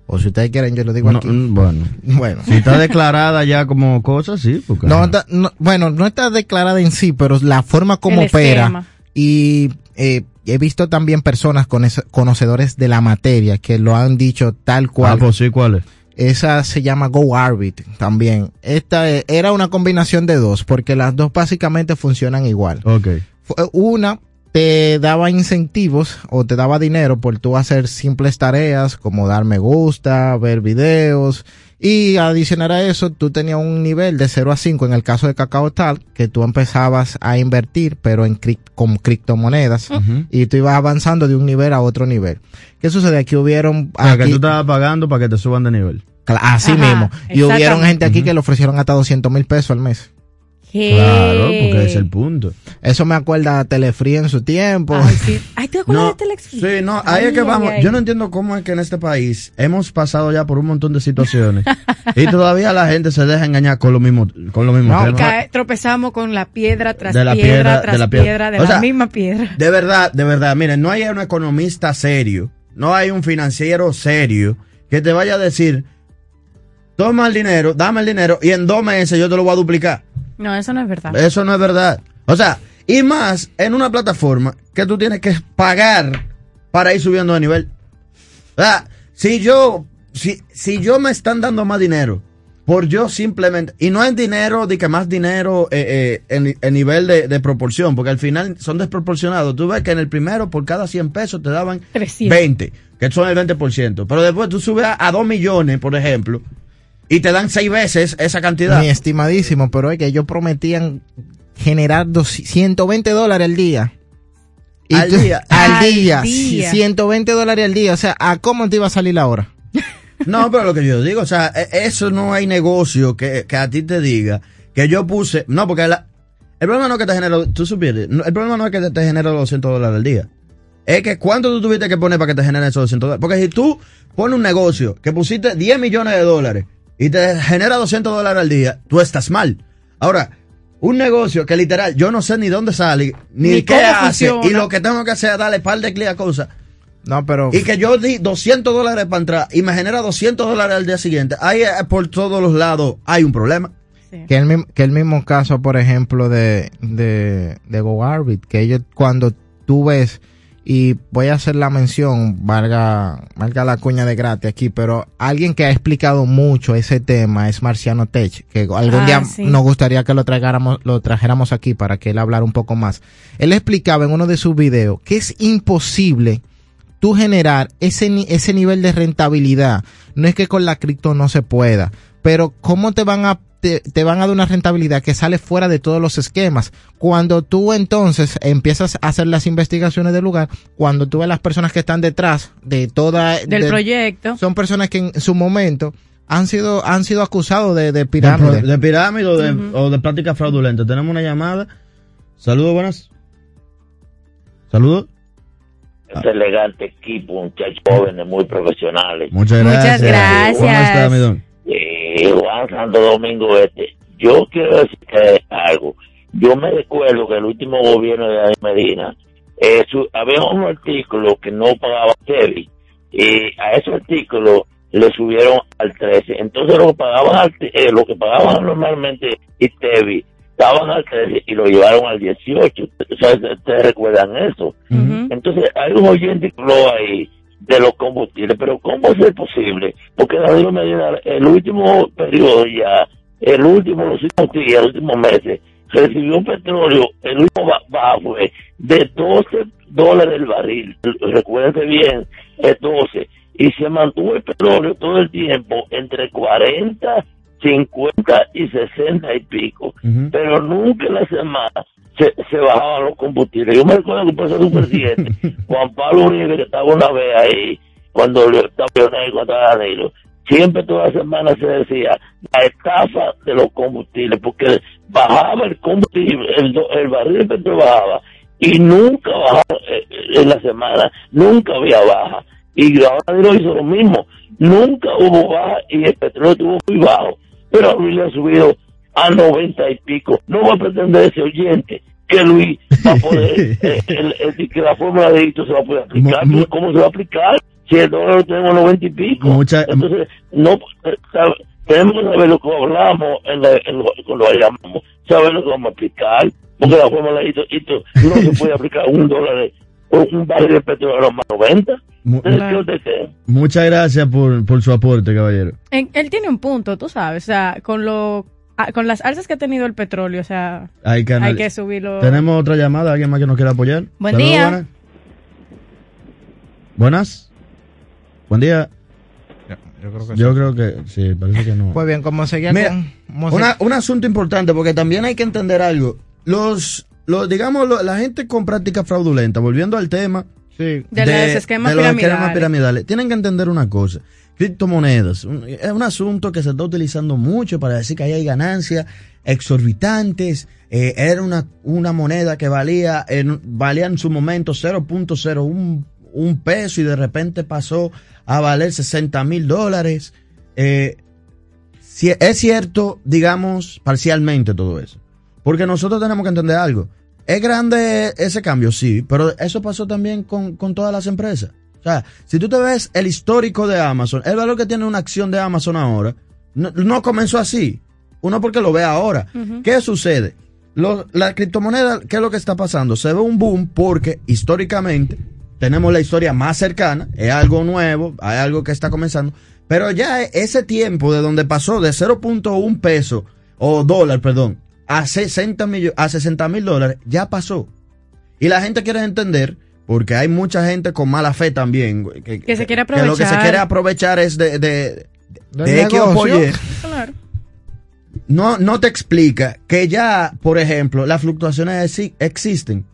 O si ustedes quieren, yo lo digo
No,
aquí.
mm, bueno.
Bueno.
Si está declarada ya como cosa, sí. Porque,
No, está- no, bueno, no está declarada en sí, pero la forma como
El
opera.
esquema.
Y eh, he visto también personas con ese- conocedores de la materia que lo han dicho tal cual.
Ah, pues sí, ¿cuál es?
Esa se llama Go Arbit también. Esta eh, era una combinación de dos, porque las dos básicamente funcionan igual.
Ok.
Fue- Una te daba incentivos o te daba dinero por tú hacer simples tareas como dar me gusta, ver videos y adicionar a eso tú tenías un nivel de 0 a 5 en el caso de Cacao Tal que tú empezabas a invertir pero en con criptomonedas y tú ibas avanzando de un nivel a otro nivel. ¿Qué sucede? Aquí hubieron...
O sea, que
aquí-
tú estabas pagando para que te suban de nivel.
Así
Ajá,
mismo. Y hubieron gente aquí que le ofrecieron hasta 200 mil pesos al mes.
Claro, porque es el punto.
Eso me acuerda a Telefree en su tiempo.
Ay, sí. Ay, ¿te acuerdas
No,
de Telex?
Sí, no, ahí
Ay,
es que
ay,
vamos.
ay.
Yo no entiendo cómo es que en este país hemos pasado ya por un montón de situaciones y todavía la gente se deja engañar con lo mismo, con lo mismo
No,
tema.
cae- tropezamos con la piedra tras
De la
piedra,
piedra,
tras
de la
piedra,
piedra.
de
O
la
sea,
misma piedra.
De verdad, de verdad, miren, no hay un economista serio, no hay un financiero serio que te vaya a decir, toma el dinero, dame el dinero y en dos meses yo te lo voy a duplicar.
No, eso no es verdad.
Eso no es verdad. O sea, y más en una plataforma que tú tienes que pagar para ir subiendo de nivel. O sea, si yo, si, si yo me están dando más dinero por yo simplemente, y no es dinero de que más dinero eh, eh, en, en nivel de, de proporción, porque al final son desproporcionados. Tú ves que en el primero por cada 100 pesos te daban
300.
20, que son el 20%. Pero después tú subes a, a 2 millones, por ejemplo, y te dan 6 veces esa cantidad.
Mi estimadísimo, pero es que ellos prometían generar dos- 120 dólares al día. Y
Al
tú-
día.
Al
Al
día.
día.
120 dólares al día. O sea, ¿a cómo te iba a salir la hora?
No, pero lo que yo digo, o sea, e- eso no hay negocio que, que a ti te diga que yo puse. No, porque la- el problema no es que te genera. Tú supieras, el problema no es que te, te genera los 200 dólares al día. Es que cuánto tú tuviste que poner para que te generen esos 200 dólares. Porque si tú pones un negocio que pusiste 10 millones de dólares y te genera 200 dólares al día, tú estás mal. Ahora, un negocio que literal yo no sé ni dónde sale, ni,
Ni
qué hace,
funciona.
y lo que tengo que hacer es darle par de clic a cosas.
No, pero.
Y que yo di 200 dólares para entrar y me genera 200 dólares al día siguiente. Ahí por todos los lados hay un problema.
Que el, mismo, que el mismo caso, por ejemplo, de, de, de GoArbit, que ellos cuando tú ves, y voy a hacer la mención, valga, valga la cuña de gratis aquí, pero alguien que ha explicado mucho ese tema es Marciano Tech, que algún
Ah,
día
sí.
nos gustaría que lo, traigáramos, lo trajéramos aquí para que él hablara un poco más. Él explicaba en uno de sus videos que es imposible tú generar ese, ese nivel de rentabilidad. No es que con la cripto no se pueda, pero ¿cómo te van a te, te van a dar una rentabilidad que sale fuera de todos los esquemas? Cuando tú entonces empiezas a hacer las investigaciones del lugar, cuando tú ves las personas que están detrás de toda
Del
de-
proyecto.
son personas que en su momento han sido han sido acusados de, de
De,
pirámide.
de pirámide o de, o de práctica fraudulenta. Tenemos una llamada. Saludos, buenas. Saludos.
Este elegante equipo, muchachos jóvenes muy profesionales.
Muchas gracias.
Muchas gracias.
¿Cómo está, mi don?
Eh, Juan Santo Domingo Este. Yo quiero decir algo. Yo me recuerdo que el último gobierno de Daniel Medina eh, su- había un artículo que no pagaba TV y a ese artículo le subieron al 13. Entonces lo que pagaban, al, eh, lo que pagaban normalmente y TV estaban al 13 y lo llevaron al 18. ¿Ustedes ustedes recuerdan eso? Entonces, hay un oyente que habló ahí de los combustibles, pero ¿cómo es posible? Porque Danilo Medina, el último periodo ya, el último, los últimos días, los últimos meses, recibió un petróleo, el último ba- bajo de 12 dólares el barril, recuérdense bien, es 12, y se mantuvo el petróleo todo el tiempo entre 40 50 y 60 y pico, pero nunca en la semana se, se bajaban los combustibles. Yo me recuerdo que por Super 7, Juan Pablo Uribe, que estaba una vez ahí, cuando le estaba contra Danilo, siempre toda la semana se decía la estafa de los combustibles, porque bajaba el combustible, el, barril de petróleo bajaba, y nunca bajaba eh, eh, en la semana, nunca había baja. Y ahora Danilo hizo lo mismo, nunca hubo baja y el petróleo estuvo muy bajo, pero a Luis le ha subido a 90 y pico. No va a pretender ese oyente que Luis va a poder, eh, el- el- que la fórmula de esto se va a poder aplicar.
Mu-
¿Cómo se va a aplicar? Si el dólar lo tenemos a 90 y pico.
Mucha-
Entonces, no, eh, tenemos que saber lo que hablamos en la, en lo, cuando lo llamamos, saber lo que vamos a aplicar, porque la fórmula de esto, esto no se puede aplicar un dólar, de- un, un barril de petróleo más 90.
Mu-
Entonces, ¿qué usted cree?
Muchas gracias por, por su aporte, caballero.
En- él tiene un punto, tú sabes, o sea, con lo con las alzas que ha tenido el petróleo, o sea,
Hay que,
hay que subirlo.
Tenemos otra llamada, alguien más que nos quiera apoyar.
Buen
Saludos,
día.
Buenas. Buenas. Buen día.
Yo creo que
Yo creo que sí, parece que no.
Pues bien, como seguía
Mira,
con... como
una-
se-
un asunto importante porque también hay que entender algo. Los, los digamos, lo- la gente con práctica fraudulenta, volviendo al tema
De los esquemas
de los
piramidales.
esquemas piramidales, tienen que entender una cosa. Criptomonedas, un- es un asunto que se está utilizando mucho para decir que ahí hay ganancias exorbitantes. Eh, era una, una moneda que valía en, valía en su momento 0.01 un peso y de repente pasó a valer 60 mil dólares. Eh, si- es cierto, digamos, parcialmente todo eso. Porque nosotros tenemos que entender algo. ¿Es grande ese cambio? Sí, pero eso pasó también con, con todas las empresas. O sea, si tú te ves el histórico de Amazon, el valor que tiene una acción de Amazon ahora, no, no comenzó así. Uno porque lo ve ahora. ¿Qué sucede? Lo- la criptomoneda, ¿qué es lo que está pasando? Se ve un boom porque históricamente tenemos la historia más cercana, es algo nuevo, hay algo que está comenzando, pero ya ese tiempo de donde pasó de 0.1 peso o dólar, perdón, a 60 millo- a 60 mil dólares, ya pasó. Y la gente quiere entender, porque hay mucha gente con mala fe también, que,
Que se quiere
que lo que se
aprovechar.
quiere aprovechar es de, de,
Del
de X o
negocio.
Y.
Claro.
no, no te explica que ya, por ejemplo, las fluctuaciones exi- existen.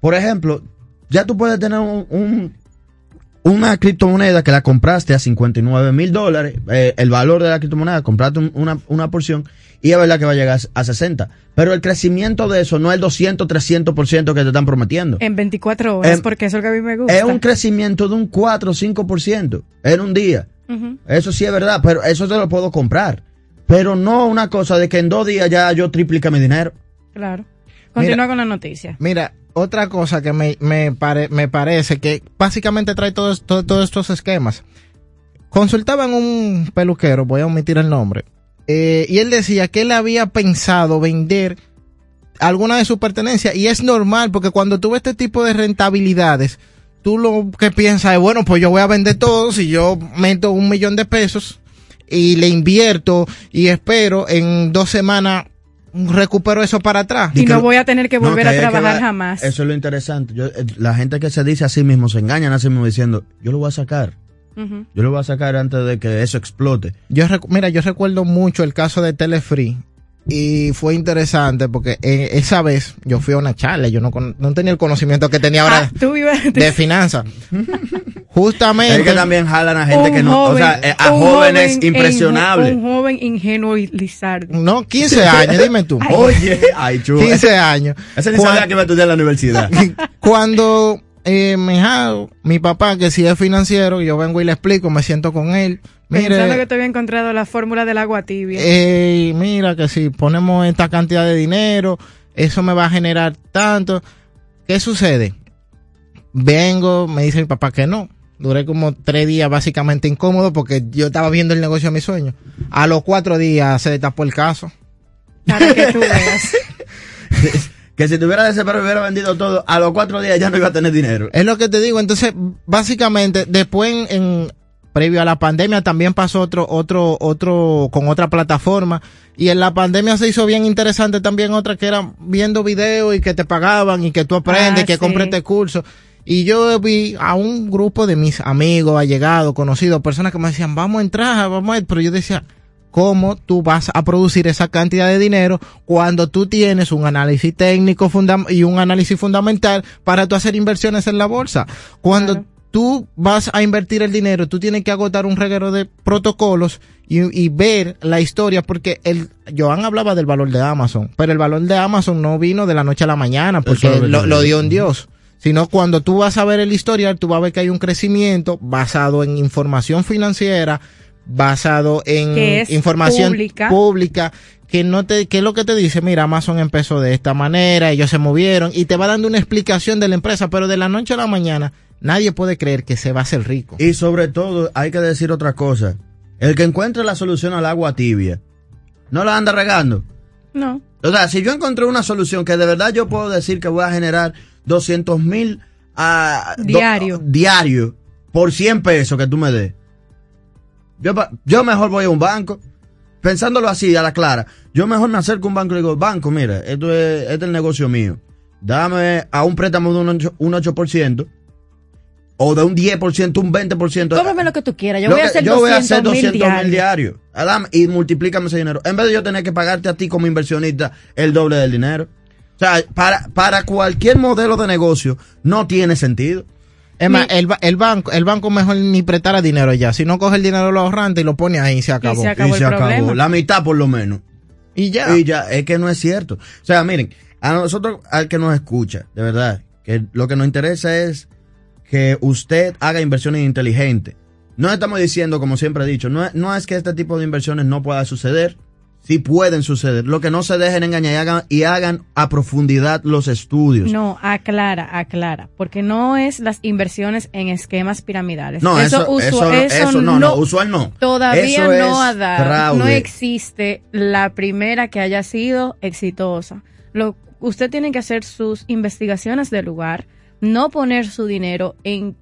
Por ejemplo, ya tú puedes tener un, un- una criptomoneda que la compraste a 59 mil dólares, eh, el valor de la criptomoneda, compraste un- una, una porción y es verdad que va a llegar a 60. Pero el crecimiento de eso no es el 200, 300% que te están prometiendo.
En 24 horas,
Em,
porque eso es lo que a mí me gusta.
Es un crecimiento de un 4 o 5% en un día. Eso sí es verdad, pero eso te lo puedo comprar. Pero no una cosa de que en dos días ya yo triplica mi dinero.
Claro. Continúa con la noticia.
Mira, otra cosa que me, me, pare- me parece que básicamente trae todos, todo- todos estos esquemas. Consultaban un peluquero, voy a omitir el nombre, eh, y él decía que él había pensado vender alguna de sus pertenencias, y es normal, porque cuando tú ves este tipo de rentabilidades, tú lo que piensas es, bueno, pues yo voy a vender todo, si yo meto un millón de pesos y le invierto y espero en dos semanas recupero eso para atrás.
Y no voy a tener que
No,
volver
que
a trabajar jamás.
Eso es lo interesante. Yo, eh, la gente que se dice a sí mismo se engañan a sí mismo diciendo, yo lo voy a sacar. Yo lo voy a sacar antes de que eso explote.
Yo mira, yo recuerdo mucho el caso de Telefree y fue interesante porque esa vez yo fui a una charla, yo no, con- no tenía el conocimiento que tenía ahora
Ah, tú ibas
de finanzas. Justamente.
Es que también jalan a gente que no, o sea, eh, a jóvenes
joven
impresionables.
Un joven ingenuo y lizardo.
No, 15 años, dime tú.
Ay.
Oye, ay, chulo.
15 años.
Ese ni sabía que iba a estudiar en la universidad.
Cuando eh, mi, hija- mi papá, que sí es financiero, yo vengo y le explico, me siento con él.
Pensando
Mire,
que te había encontrado la fórmula del agua tibia.
eh, mira que si ponemos esta cantidad de dinero, eso me va a generar tanto. ¿Qué sucede? Vengo, me dice mi papá que no. Duré como tres días básicamente incómodo porque yo estaba viendo el negocio de mis sueños. A los cuatro días se destapó el caso.
Para que tú veas.
que si tuviera desesperado hubiera vendido todo, a los cuatro días ya no iba a tener dinero.
Es lo que te digo. Entonces, básicamente, después en, en- previo a la pandemia también pasó otro, otro, otro, con otra plataforma. Y en la pandemia se hizo bien interesante también otra que era viendo videos y que te pagaban y que tú aprendes,
Ah,
que
sí.
compres este curso. Y yo vi a un grupo de mis amigos, allegados, conocidos, personas que me decían, vamos a entrar, vamos a ir. Pero yo decía, cómo tú vas a producir esa cantidad de dinero cuando tú tienes un análisis técnico y un análisis fundamental para tú hacer inversiones en la bolsa. Cuando tú vas a invertir el dinero, tú tienes que agotar un reguero de protocolos y, y ver la historia, porque el Joan hablaba del valor de Amazon, pero el valor de Amazon no vino de la noche a la mañana, porque
es lo
dio en Dios. Sino cuando tú vas a ver el historial, tú vas a ver que hay un crecimiento basado en información financiera, basado en información
pública.
pública, que no te, que es lo que te dice, mira, Amazon empezó de esta manera, ellos se movieron, y te va dando una explicación de la empresa, pero de la noche a la mañana, nadie puede creer que se va a hacer rico.
Y sobre todo, hay que decir otra cosa. El que encuentre la solución al agua tibia, no la anda regando.
No.
O sea, si yo encontré una solución que de verdad yo puedo decir que voy a generar 200 mil ah, do-
Diario.
diario por 100 pesos que tú me des. Yo, mejor voy a un banco, pensándolo así, a la clara. Yo mejor me acerco a un banco y le digo, banco, mira, esto es, este es el negocio mío. Dame a un préstamo de un 8%, un 8% o de un 10%, un 20%.
Cómprame lo que tú quieras. Yo voy a
que-
hacer
yo voy a
200
hacer 200
mil diarios.
diarios. Adam, y multiplícame ese dinero. En vez de yo tener que pagarte a ti como inversionista el doble del dinero. O sea, para, para cualquier modelo de negocio no tiene sentido.
Es más, el, el banco, el banco mejor ni prestara dinero ya. Si no coge el dinero de los ahorrantes y lo pone ahí, se acabó.
se acabó
y se
el
acabó.
problema.
La mitad por lo menos.
Y ya.
Y ya, es que no es cierto. O sea, miren, a nosotros, al que nos escucha, de verdad, que lo que nos interesa es que usted haga inversiones inteligentes. No estamos diciendo, como siempre he dicho, no es, no es que este tipo de inversiones no pueda suceder. Sí pueden suceder. Lo que no se dejen engañar y hagan, y hagan a profundidad los estudios.
No, aclara, aclara, porque no es las inversiones en esquemas piramidales.
No, eso- eso- eso no, no, usual no.
Todavía
Eso
no ha dado,
fraude.
no existe la primera que haya sido exitosa. Lo, usted tiene que hacer sus investigaciones de lugar, no poner su dinero en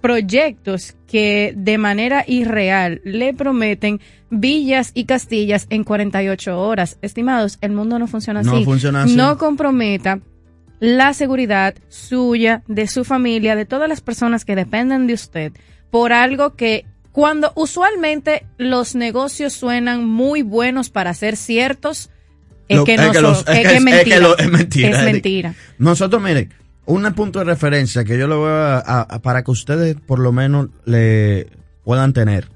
proyectos que de manera irreal le prometen villas y castillas en 48 horas. Estimados, el mundo no funciona así.
No funciona así.
No comprometa la seguridad suya, de su familia, de todas las personas que dependen de usted por algo que cuando usualmente los negocios suenan muy buenos para ser ciertos, es que no
es
mentira.
es mentira. Nosotros, miren, un punto de referencia que yo le voy a, a- a- para que ustedes por lo menos le puedan tener.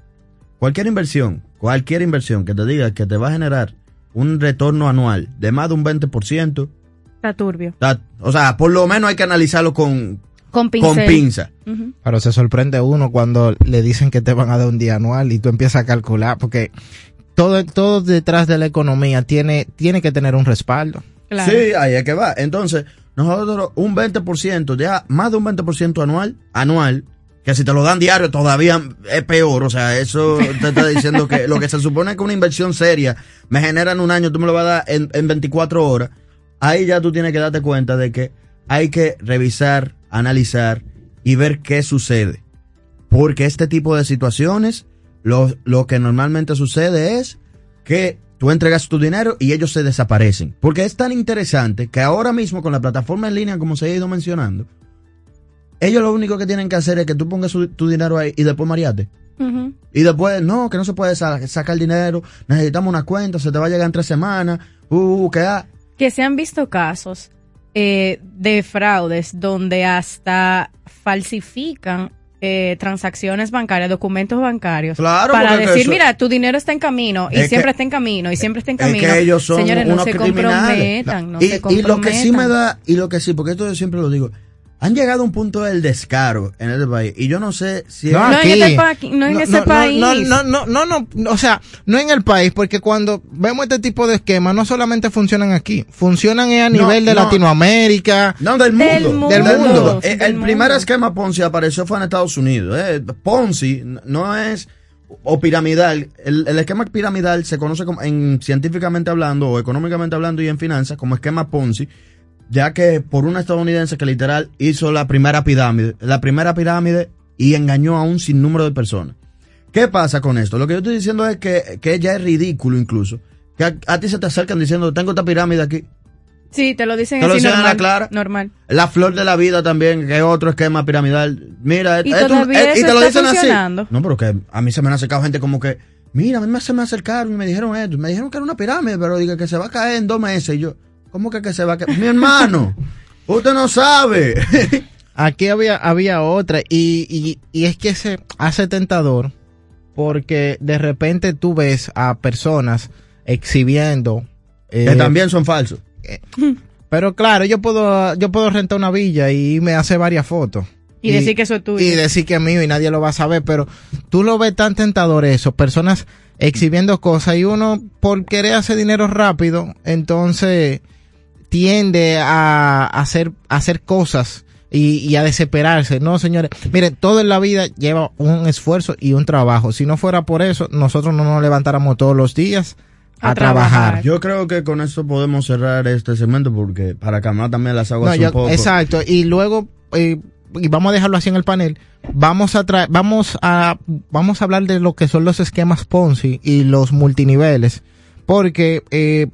Cualquier inversión, cualquier inversión que te diga que te va a generar un retorno anual de más de un 20%,
Está turbio.
está- o sea, por lo menos hay que analizarlo con,
Con
con pinza.
Pero se sorprende uno cuando le dicen que te van a dar un día anual y tú empiezas a calcular, porque todo, todo detrás de la economía tiene, tiene que tener un respaldo.
Sí, ahí es que va. Entonces, nosotros un 20%, ya más de un 20% anual, anual, que si te lo dan diario todavía es peor. O sea, eso te está diciendo que lo que se supone que una inversión seria me genera en un año, tú me lo vas a dar en, en 24 horas. Ahí ya tú tienes que darte cuenta de que hay que revisar, analizar y ver qué sucede. Porque este tipo de situaciones, lo, lo que normalmente sucede es que tú entregas tu dinero y ellos se desaparecen. Porque es tan interesante que ahora mismo con la plataforma en línea, como se ha ido mencionando, ellos lo único que tienen que hacer es que tú pongas su- tu dinero ahí y después mariate.
Ujú.
Y después, no, que no se puede sa- sacar dinero, necesitamos una cuenta, se te va a llegar en tres semanas, uh, que ah.
que se han visto casos eh, de fraudes donde hasta falsifican eh, transacciones bancarias, documentos bancarios,
Claro,
para decir,
eso-
mira, tu dinero está en camino y
Es
siempre
que-
está en camino y siempre está en
Es
camino.
que ellos son
Señores, no se comprometan, no
y,
se
y
comprometan.
lo que sí me da, y lo que sí, porque esto yo siempre lo digo, han llegado a un punto del descaro en este país. Y yo no sé si
No,
es-
aquí.
en este pa- no en ese país.
No, no, no, no, no, no, o sea, no en el país, porque cuando vemos este tipo de esquemas, no solamente funcionan aquí, funcionan a
No,
nivel de
no.
Latinoamérica.
No, del mundo.
Del mundo.
Del mundo.
Eh, el primer esquema Ponzi apareció fue en Estados Unidos. eh. Ponzi no es o piramidal. El, el esquema piramidal se conoce como, en científicamente hablando o económicamente hablando y en finanzas como esquema Ponzi, ya que por una estadounidense que literal hizo la primera pirámide, la primera pirámide y engañó a un sinnúmero de personas. ¿Qué pasa con esto? Lo que yo estoy diciendo es que, que ya es ridículo incluso. Que a, a ti se te acercan diciendo, tengo esta pirámide aquí.
Sí, te lo dicen
Te lo
así
dicen a la
normal.
clara.
Normal.
La flor de la vida también, que es otro esquema piramidal. Mira,
Y
esto-
todavía
eh,
eso
te lo dicen así. No, pero que a mí se me han acercado gente como que mira, a mí me- se me acercaron y me dijeron esto, me dijeron que era una pirámide, pero dije que se va a caer en dos meses. Y yo, ¿cómo que, que se va a caer? Mi hermano, usted no sabe.
Aquí había, había otra y, y, y es que se hace tentador porque de repente tú ves a personas exhibiendo eh,
que también son falsos.
pero claro yo puedo yo puedo rentar una villa y me hace varias fotos
Y decir que eso es tuyo.
y decir que es mío y nadie lo va a saber pero tú lo ves tan tentador eso personas exhibiendo cosas y uno por querer hacer dinero rápido entonces tiende a hacer, a hacer cosas y, y a desesperarse. No, señores, miren, todo en la vida lleva un esfuerzo y un trabajo. Si no fuera por eso, nosotros no nos levantáramos todos los días a, trabajar.
Yo creo que con esto podemos cerrar este segmento porque para calmar también las aguas
No,
un
yo-
poco.
exacto. Y luego, eh, y vamos a dejarlo así en el panel. Vamos a traer, vamos a, vamos a hablar de lo que son los esquemas Ponzi y los multiniveles. Porque, eh,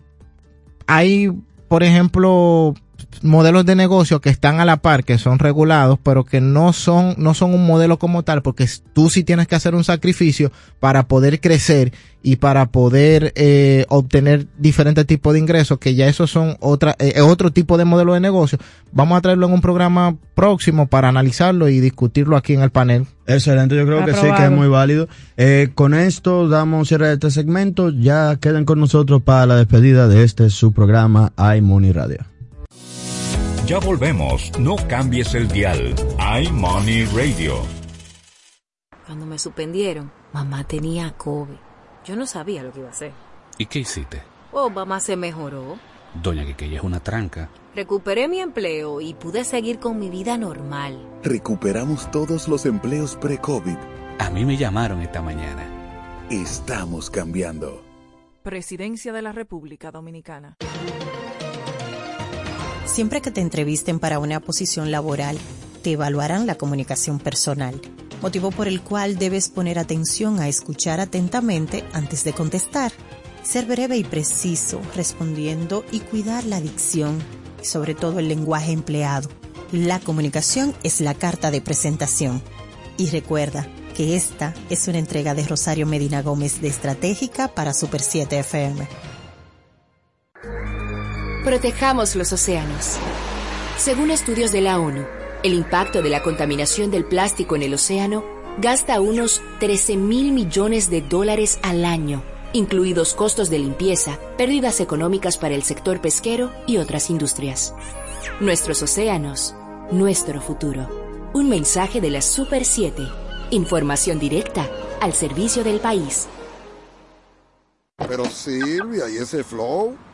hay, por ejemplo, modelos de negocio que están a la par, que son regulados, pero que no son, no son un modelo como tal, porque tú sí tienes que hacer un sacrificio para poder crecer y para poder eh, obtener diferentes tipos de ingresos, que ya esos son otra, eh, otro tipo de modelo de negocio. Vamos a traerlo en un programa próximo para analizarlo y discutirlo aquí en el panel.
Excelente, yo creo que sí, que es muy válido. Eh, con esto damos cierre a este segmento. Ya queden con nosotros para la despedida de este su programa iMoney Radio.
Ya volvemos, no cambies el dial. iMoney Radio.
Cuando me suspendieron, mamá tenía COVID. Yo no sabía lo que iba a hacer.
¿Y qué hiciste?
Oh, mamá se mejoró.
Doña Quiqueya es una tranca.
Recuperé mi empleo y pude seguir con mi vida normal.
Recuperamos todos los empleos pre-COVID.
A mí me llamaron esta mañana.
Estamos cambiando.
Presidencia de la República Dominicana.
Siempre que te entrevisten para una posición laboral, te evaluarán la comunicación personal, motivo por el cual debes poner atención a escuchar atentamente antes de contestar, ser breve y preciso respondiendo y cuidar la dicción y sobre todo el lenguaje empleado. La comunicación es la carta de presentación. Y recuerda que esta es una entrega de Rosario Medina Gómez de Estratégica para Super 7 FM.
Protejamos los océanos. Según estudios de la ONU, el impacto de la contaminación del plástico en el océano gasta unos 13 mil millones de dólares al año, incluidos costos de limpieza, pérdidas económicas para el sector pesquero y otras industrias. Nuestros océanos, nuestro futuro. Un mensaje de la Super 7. Información directa al servicio del país.
Pero Silvia, ¿y ese flow?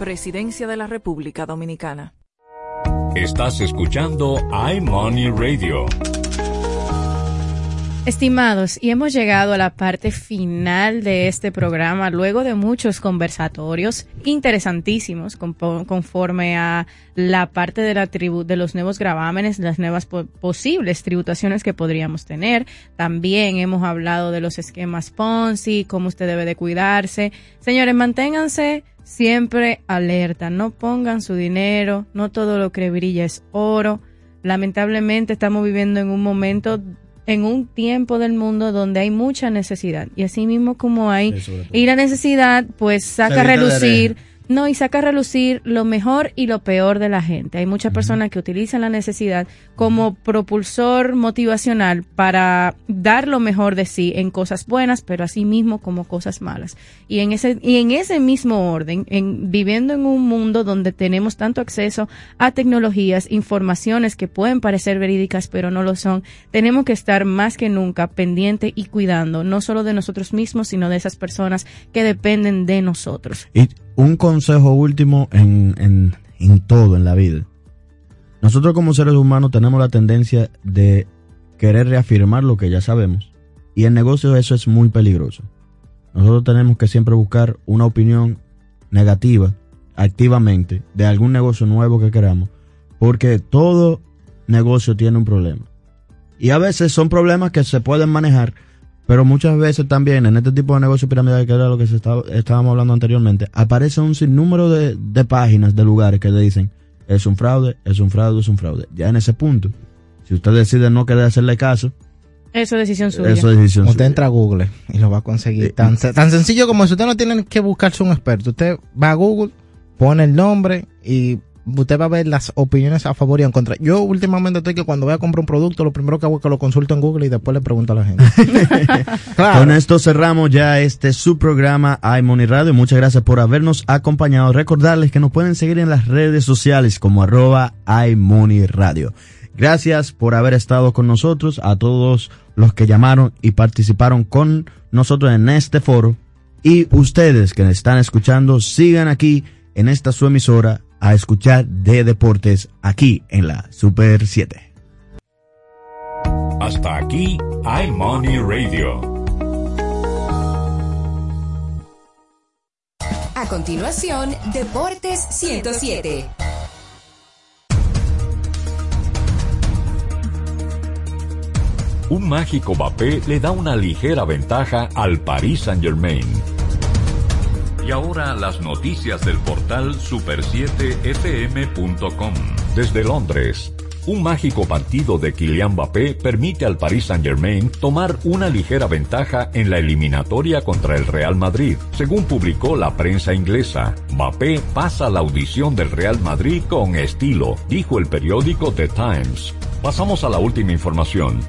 Presidencia de la República Dominicana.
Estás escuchando iMoney Radio.
Estimados, y hemos llegado a la parte final de este programa, luego de muchos conversatorios interesantísimos conforme a la parte de, la tribu de los nuevos gravámenes, las nuevas po- posibles tributaciones que podríamos tener. También hemos hablado de los esquemas Ponzi, cómo usted debe de cuidarse. Señores, manténganse siempre alerta, no pongan su dinero, no todo lo que brilla es oro. Lamentablemente estamos viviendo en un momento en un tiempo del mundo donde hay mucha necesidad y así mismo como hay y la necesidad pues saca a relucir. No y saca a relucir lo mejor y lo peor de la gente. Hay muchas personas que utilizan la necesidad como propulsor motivacional para dar lo mejor de sí en cosas buenas pero así mismo como cosas malas. Y en ese y en ese mismo orden en viviendo en un mundo donde tenemos tanto acceso a tecnologías informaciones que pueden parecer verídicas pero no lo son tenemos que estar más que nunca pendiente y cuidando no solo de nosotros mismos sino de esas personas que dependen de nosotros.
Y un consejo último en, en, en todo en la vida. Nosotros como seres humanos tenemos la tendencia de querer reafirmar lo que ya sabemos. Y en negocios eso es muy peligroso. nosotros tenemos que siempre buscar una opinión negativa activamente de algún negocio nuevo que queramos, porque todo negocio tiene un problema. Y a veces son problemas que se pueden manejar, pero muchas veces también en este tipo de negocio piramidal, que era lo que se estaba, estábamos hablando anteriormente, aparece un sinnúmero de, de páginas, de lugares que te dicen, es un fraude, es un fraude, es un fraude. Ya en ese punto, si usted decide no querer hacerle caso,
Eso es decisión suya.
eso es decisión
Usted
suya.
entra a Google y lo va a conseguir. Tan, tan sencillo como eso. Usted no tiene que buscarse un experto. Usted va a Google, pone el nombre y usted va a ver las opiniones a favor y en contra. Yo últimamente estoy que cuando voy a comprar un producto, lo primero que hago es que lo consulto en Google y después le pregunto a la gente. Claro.
Con esto cerramos ya este su programa iMoney Radio. Muchas gracias por habernos acompañado. Recordarles que nos pueden seguir en las redes sociales como arroba iMoney Radio. Gracias por haber estado con nosotros, a todos los que llamaron y participaron con nosotros en este foro. Y ustedes que están escuchando, sigan aquí en esta su emisora a escuchar de deportes aquí en la Super 7.
Hasta aquí iMoney Radio.
A continuación, Deportes 107.
Un mágico Mbappé le da una ligera ventaja al Paris Saint-Germain. Y ahora las noticias del portal super7fm.com. Desde Londres, un mágico partido de Kylian Mbappé permite al Paris Saint-Germain tomar una ligera ventaja en la eliminatoria contra el Real Madrid. Según publicó la prensa inglesa, Mbappé pasa la audición del Real Madrid con estilo, dijo el periódico The Times. Pasamos a la última información.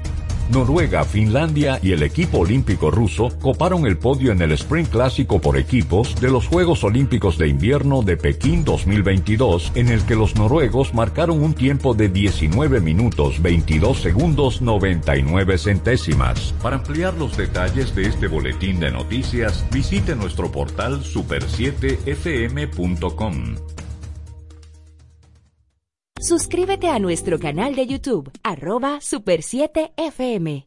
Noruega, Finlandia y el equipo olímpico ruso coparon el podio en el Sprint Clásico por equipos de los Juegos Olímpicos de Invierno de Pekín 2022, en el que los noruegos marcaron un tiempo de 19 minutos 22 segundos 99 centésimas. Para ampliar los detalles de este boletín de noticias, visite nuestro portal super7fm.com.
Suscríbete a nuestro canal de YouTube, arroba Super7FM.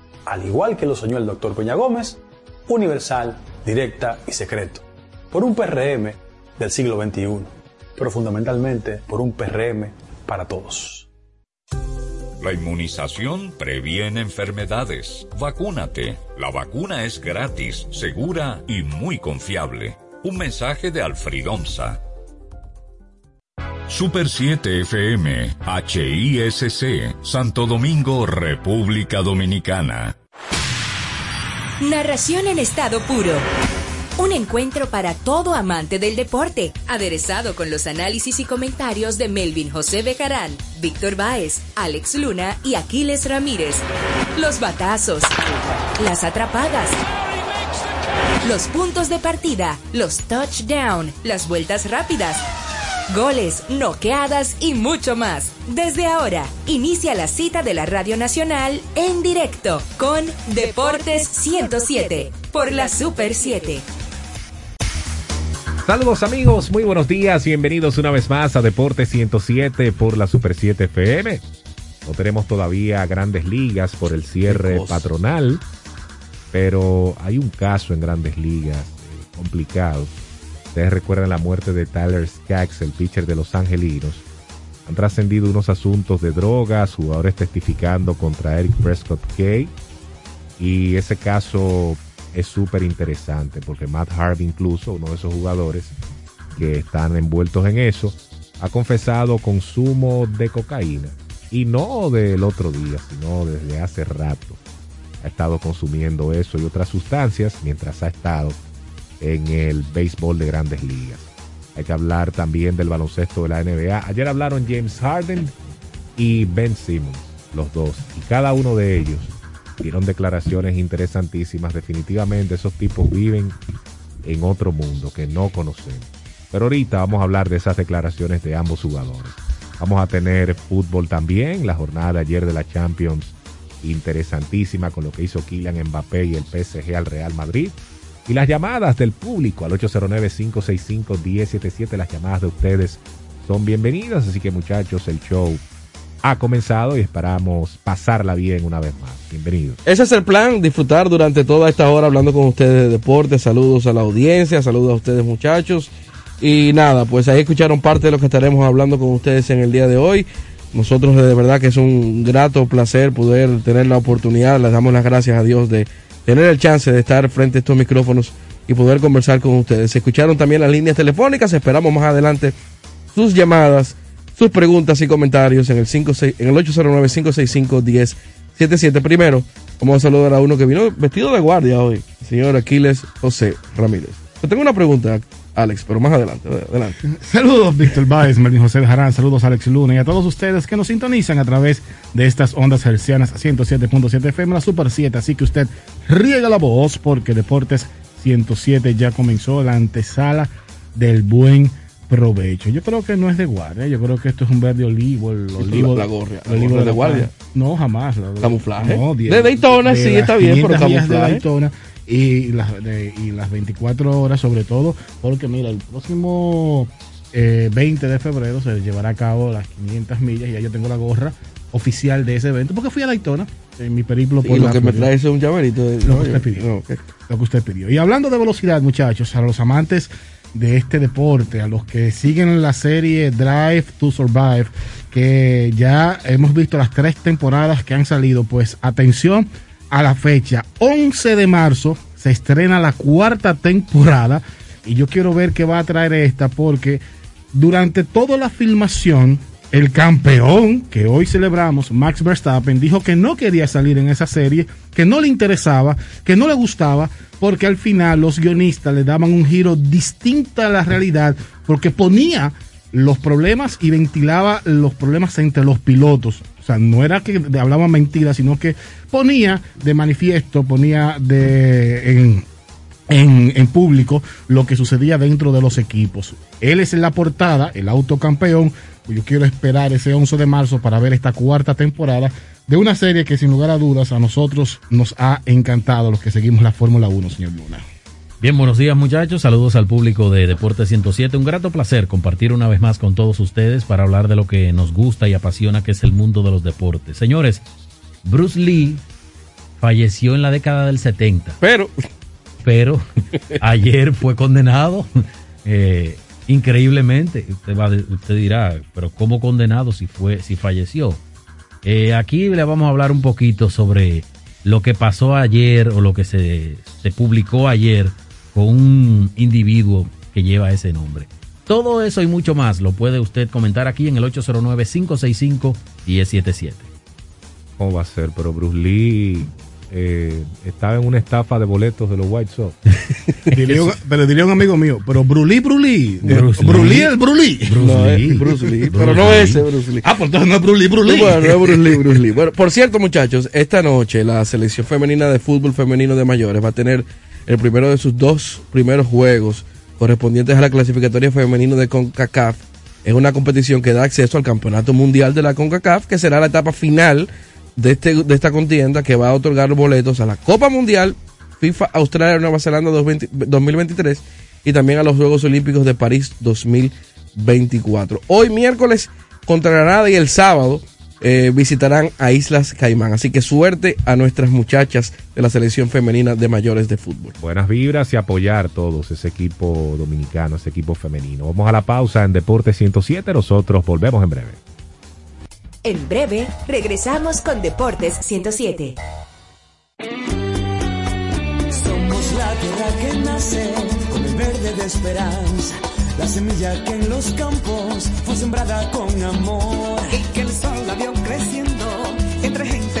al igual que lo soñó el doctor Peña Gómez, universal, directa y secreto, por un PRM del siglo XXI, pero fundamentalmente por un PRM para todos.
La inmunización previene enfermedades. Vacúnate. La vacuna es gratis, segura y muy confiable. Un mensaje de Alfridomsa. Super 7 FM, HISC, Santo Domingo, República Dominicana.
Narración en estado puro. Un encuentro para todo amante del deporte, aderezado con los análisis y comentarios de Melvin José Bejarán, Víctor Báez, Alex Luna y Aquiles Ramírez. Los batazos, las atrapadas, los puntos de partida, los touchdown, las vueltas rápidas, goles, noqueadas y mucho más. Desde ahora, inicia la cita de la Radio Nacional en directo con Deportes 107 por la Super 7.
Saludos amigos, muy buenos días, bienvenidos una vez más a Deportes 107 por la Super 7 FM. No tenemos todavía grandes ligas por el cierre patronal, pero hay un caso en grandes ligas eh, complicado. Ustedes recuerdan la muerte de Tyler Skaggs, el pitcher de Los Angelinos. Han trascendido unos asuntos de drogas, jugadores testificando contra Eric Prescott Kay. Y ese caso es súper interesante porque Matt Harvey incluso, uno de esos jugadores que están envueltos en eso, ha confesado consumo de cocaína. Y no del otro día, sino desde hace rato. Ha estado consumiendo eso y otras sustancias mientras ha estado en el béisbol de grandes ligas. Hay que hablar también del baloncesto de la NBA. Ayer hablaron James Harden y Ben Simmons, los dos. Y cada uno de ellos dieron declaraciones interesantísimas. Definitivamente esos tipos viven en otro mundo que no conocemos. Pero ahorita vamos a hablar de esas declaraciones de ambos jugadores. Vamos a tener fútbol también, la jornada de ayer de la Champions interesantísima con lo que hizo Kylian Mbappé y el PSG al Real Madrid. Y las llamadas del público al 809-565-1077, las llamadas de ustedes son bienvenidas. Así que muchachos, el show ha comenzado y esperamos pasarla bien una vez más. Bienvenidos.
Ese es el plan, disfrutar durante toda esta hora hablando con ustedes de deporte. Saludos a la audiencia, saludos a ustedes muchachos. Y nada, pues ahí escucharon parte de lo que estaremos hablando con ustedes en el día de hoy. Nosotros de verdad que es un grato placer poder tener la oportunidad, les damos las gracias a Dios de tener el chance de estar frente a estos micrófonos y poder conversar con ustedes. Se escucharon también las líneas telefónicas, esperamos más adelante sus llamadas, sus preguntas y comentarios en el, 56, en el 809-565-1077. Primero, vamos a saludar a uno que vino vestido de guardia hoy, el señor Aquiles José Ramírez. Yo tengo una pregunta, Alex, pero más adelante. adelante.
Saludos, Víctor Baez, Melvin José Jarán, saludos, Alex Luna, y a todos ustedes que nos sintonizan a través de estas ondas hercianas 107.7 FM, la Super 7. Así que usted riega la voz porque Deportes 107 ya comenzó la antesala del buen provecho. Yo creo que no es de guardia, yo creo que esto es un verde olivo, el olivo,
la, la gorra,
el olivo
de, de guardia.
No, jamás. La,
camuflaje.
No,
de Daytona, sí, está bien, pero camuflaje.
De Daytona y las, de, y las 24 horas sobre todo, porque mira, el próximo eh, 20 de febrero se llevará a cabo las 500 millas y ya yo tengo la gorra oficial de ese evento, porque fui a Daytona en mi periplo por
y lo
la
que me trae es un llaverito de...
lo, que usted pidió, no, okay. lo que usted pidió. Y hablando de velocidad, muchachos, a los amantes de este deporte, a los que siguen la serie Drive to Survive, que ya hemos visto las tres temporadas que han salido, pues atención a la fecha. 11 de marzo se estrena la cuarta temporada y yo quiero ver qué va a traer esta porque durante toda la filmación el campeón que hoy celebramos, Max Verstappen, dijo que no quería salir en esa serie, que no le interesaba, que no le gustaba, porque al final los guionistas le daban un giro distinto a la realidad, porque ponía los problemas y ventilaba los problemas entre los pilotos. O sea, no era que hablaba mentiras, sino que ponía de manifiesto, ponía de en, público lo que sucedía dentro de los equipos. Él es la portada, el autocampeón. Yo quiero esperar ese 11 de marzo para ver esta cuarta temporada de una serie que sin lugar a dudas a nosotros nos ha encantado los que seguimos la Fórmula 1, señor Luna.
Bien, buenos días muchachos, saludos al público de Deporte 107. Un grato placer compartir una vez más con todos ustedes para hablar de lo que nos gusta y apasiona, que es el mundo de los deportes. Señores, Bruce Lee falleció en la década del 70.
Pero,
pero ayer fue condenado eh, increíblemente. Usted, va, usted dirá, pero ¿cómo condenado si, fue, si falleció? Eh, aquí le vamos a hablar un poquito sobre lo que pasó ayer o lo que se, se publicó ayer con un individuo que lleva ese nombre. Todo eso y mucho más lo puede usted comentar aquí en el 809-565-1077.
¿Cómo va a ser? Pero Bruce Lee eh, estaba en una estafa de boletos de los White Sox.
diría un, pero diría un amigo mío, pero Brulí, Brulí. Bruce Brulí, el Brulí.
Bruce no, Lee. Bruce Lee. Bruce pero no ese Bruce Lee.
Ah, pues entonces no es Brulí, Brulí.
No, bueno, no es Bruce Lee, Bruce Lee. Bueno, por cierto, muchachos, esta noche la selección femenina de fútbol femenino de mayores va a tener el primero de sus dos primeros juegos correspondientes a la clasificatoria femenino de CONCACAF. Es una competición que da acceso al campeonato mundial de la CONCACAF, que será la etapa final de, este, de esta contienda que va a otorgar boletos a la Copa Mundial FIFA Australia Nueva Zelanda 2020, 2023 y también a los Juegos Olímpicos de París 2024. Hoy miércoles contra Granada y el sábado eh, visitarán a Islas Caimán. Así que suerte a nuestras muchachas de la selección femenina de mayores de fútbol.
Buenas vibras y apoyar todos ese equipo dominicano, ese equipo femenino. Vamos a la pausa en Deporte 107. Nosotros volvemos en breve.
En breve, regresamos con Deportes 107.
Somos
tierra que nace con el verde de esperanza, la semilla que en los campos fue sembrada con amor.
Y que el sol la vio creciendo entre gente la.